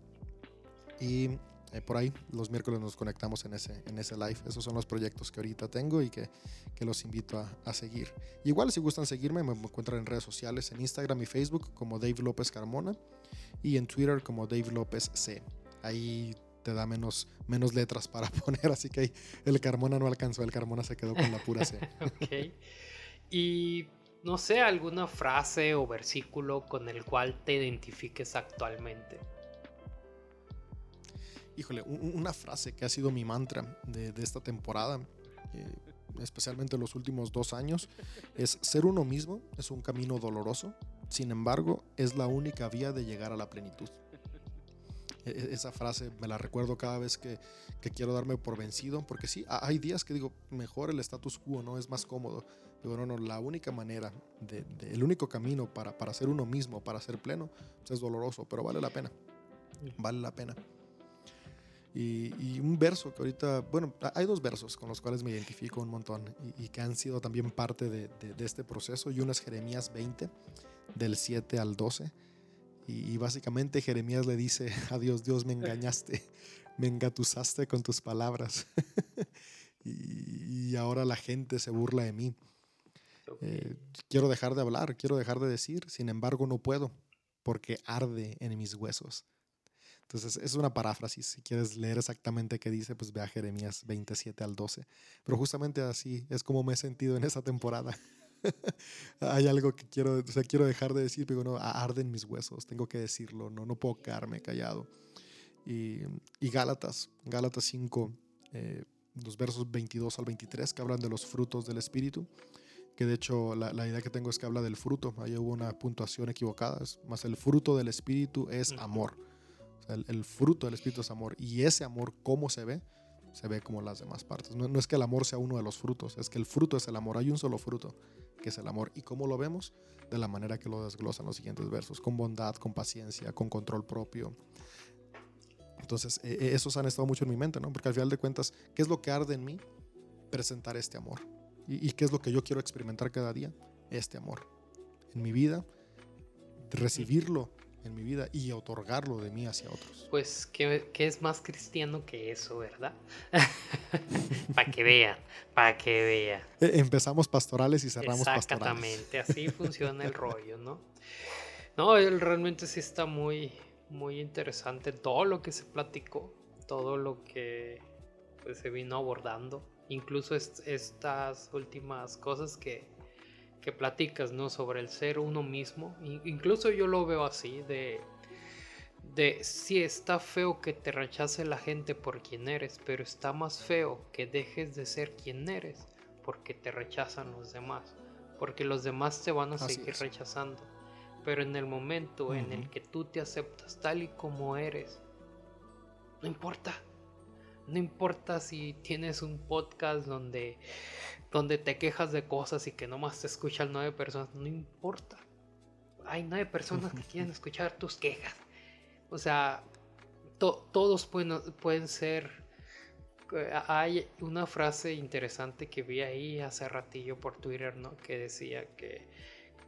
Y eh, por ahí los miércoles nos conectamos en ese, en ese live. Esos son los proyectos que ahorita tengo y que, que los invito a, a, seguir. Igual si gustan seguirme, me encuentran en redes sociales, en Instagram y Facebook como Dave López Carmona y en Twitter como Dave López C ahí te da menos, menos letras para poner, así que el Carmona no alcanzó, el Carmona se quedó con la pura C. ok. Y no sé, alguna frase o versículo con el cual te identifiques actualmente. Híjole, una frase que ha sido mi mantra de, de esta temporada, eh, especialmente en los últimos dos años, es ser uno mismo es un camino doloroso, sin embargo, es la única vía de llegar a la plenitud. E, e, esa frase me la recuerdo cada vez que, que, quiero darme por vencido, porque sí, hay días que digo, mejor el status quo, ¿no? Es más cómodo. Digo, no, no, la única manera, de, de, el único camino para, para ser uno mismo, para ser pleno, pues es doloroso, pero vale la pena. Vale la pena. Y, y, un verso que ahorita, bueno, hay dos versos con los cuales me identifico un montón y, y que han sido también parte de, de, de, este proceso. Y uno es Jeremías 20, del 7 al 12 y, básicamente Jeremías le dice a Dios, Dios me engañaste, me engatusaste con tus palabras. y, y, ahora la gente se burla de mí. Eh, quiero dejar de hablar, quiero dejar de decir, sin embargo no puedo, porque arde en mis huesos. Entonces es una paráfrasis, si quieres leer exactamente qué dice, pues ve a Jeremías 27 al 12. Pero justamente así es como me he sentido en esa temporada. hay algo que quiero, o sea, quiero dejar de decir, pero no, arden mis huesos, tengo que decirlo, no, no puedo quedarme callado. Y, y Gálatas, Gálatas 5, eh, los versos 22 al 23, que hablan de los frutos del Espíritu. que de hecho la, la idea que tengo es que habla del fruto, ahí hubo una puntuación equivocada, es más el fruto del Espíritu es amor. O sea, el, el fruto del Espíritu es amor. Y ese amor, ¿cómo se ve? Se ve como las demás partes. No, no es que el amor sea uno de los frutos, es que el fruto es el amor. Hay un solo fruto, que es el amor. ¿Y cómo lo vemos? De la manera que lo desglosan los siguientes versos, con bondad, con paciencia, con control propio. Entonces, eh, esos han estado mucho en mi mente, ¿no? Porque al final de cuentas, ¿qué es lo que arde en mí? Presentar este amor. ¿Y, y qué es lo que yo quiero experimentar cada día? Este amor. En mi vida, recibirlo en mi vida y otorgarlo de mí hacia otros. Pues, ¿qué, qué es más cristiano que eso, verdad? para que vean, para que vean. Eh, empezamos pastorales y cerramos pastorales. Exactamente, así funciona el rollo, ¿no? No, él realmente sí está muy, muy interesante todo lo que se platicó, todo lo que pues, se vino abordando, incluso est- estas últimas cosas que, que platicas, ¿no? Sobre el ser uno mismo, In- incluso yo lo veo así, de, de si está feo que te rechace la gente por quien eres, pero está más feo que dejes de ser quien eres porque te rechazan los demás, porque los demás te van a Así seguir es. rechazando. Pero en el momento en el que tú te aceptas tal y como eres, no importa. No importa si tienes un podcast donde, donde te quejas de cosas y que nomás te escuchan nueve personas, no importa. Hay nueve personas que quieren escuchar tus quejas. O sea, to- todos pueden, pueden ser... eh, Hay una frase interesante que vi ahí hace ratillo por Twitter, ¿no? Que decía que,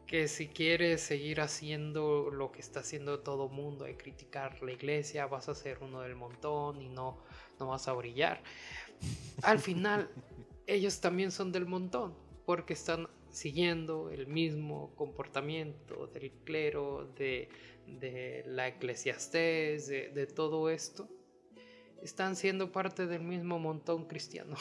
que si quieres seguir haciendo lo que está haciendo todo mundo, de criticar la iglesia, vas a ser uno del montón y no, no vas a brillar. Al final, ellos también son del montón, porque están siguiendo el mismo comportamiento del clero, de, de la eclesiastés, de, de todo esto. Están siendo parte del mismo montón cristiano.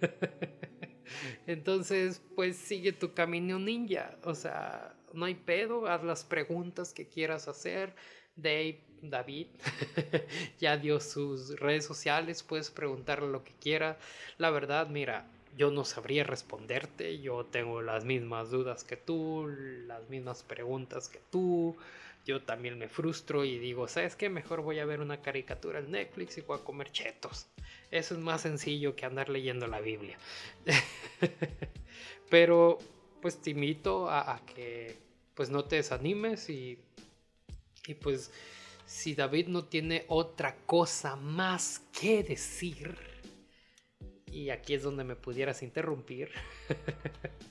Entonces, pues sigue tu camino ninja. O sea, no hay pedo, haz las preguntas que quieras hacer. Dave, David, ya dio sus redes sociales, puedes preguntarle lo que quieras. La verdad, mira, yo no sabría responderte, yo tengo las mismas dudas que tú, las mismas preguntas que tú. Yo también me frustro y digo, ¿sabes qué? Mejor voy a ver una caricatura en Netflix y voy a comer chetos. Eso es más sencillo que andar leyendo la Biblia. Pero pues te invito a, a que pues no te desanimes y, y pues si David no tiene otra cosa más que decir, y aquí es donde me pudieras interrumpir,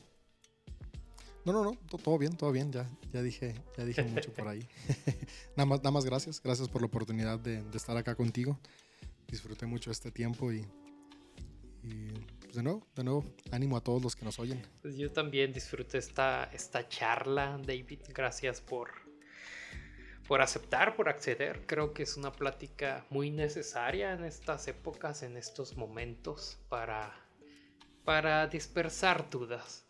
No, no, no, to- todo bien, todo bien, ya, ya dije, ya dije mucho por ahí. nada más, nada más gracias, gracias por la oportunidad de, de estar acá contigo. Disfruté mucho este tiempo y, y, pues de nuevo, de nuevo, ánimo a todos los que nos oyen. pues yo también disfruté esta, esta charla, David, gracias por, por aceptar, por acceder. Creo que es una plática muy necesaria en estas épocas, en estos momentos, para, para dispersar dudas.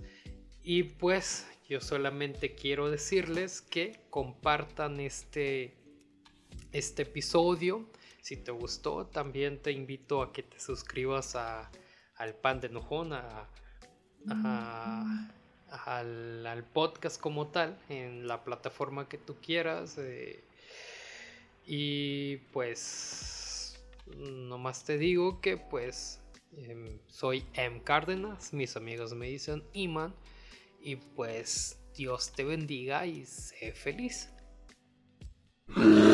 Y pues yo solamente quiero decirles que compartan este, este episodio. Si te gustó, también te invito a que te suscribas a, al Pan de Nojón, a, al, al podcast como tal, en la plataforma que tú quieras. eh, y pues, nomás te digo que pues em, soy M. Cárdenas, mis amigos me dicen Iman. Y pues Dios te bendiga y sé feliz.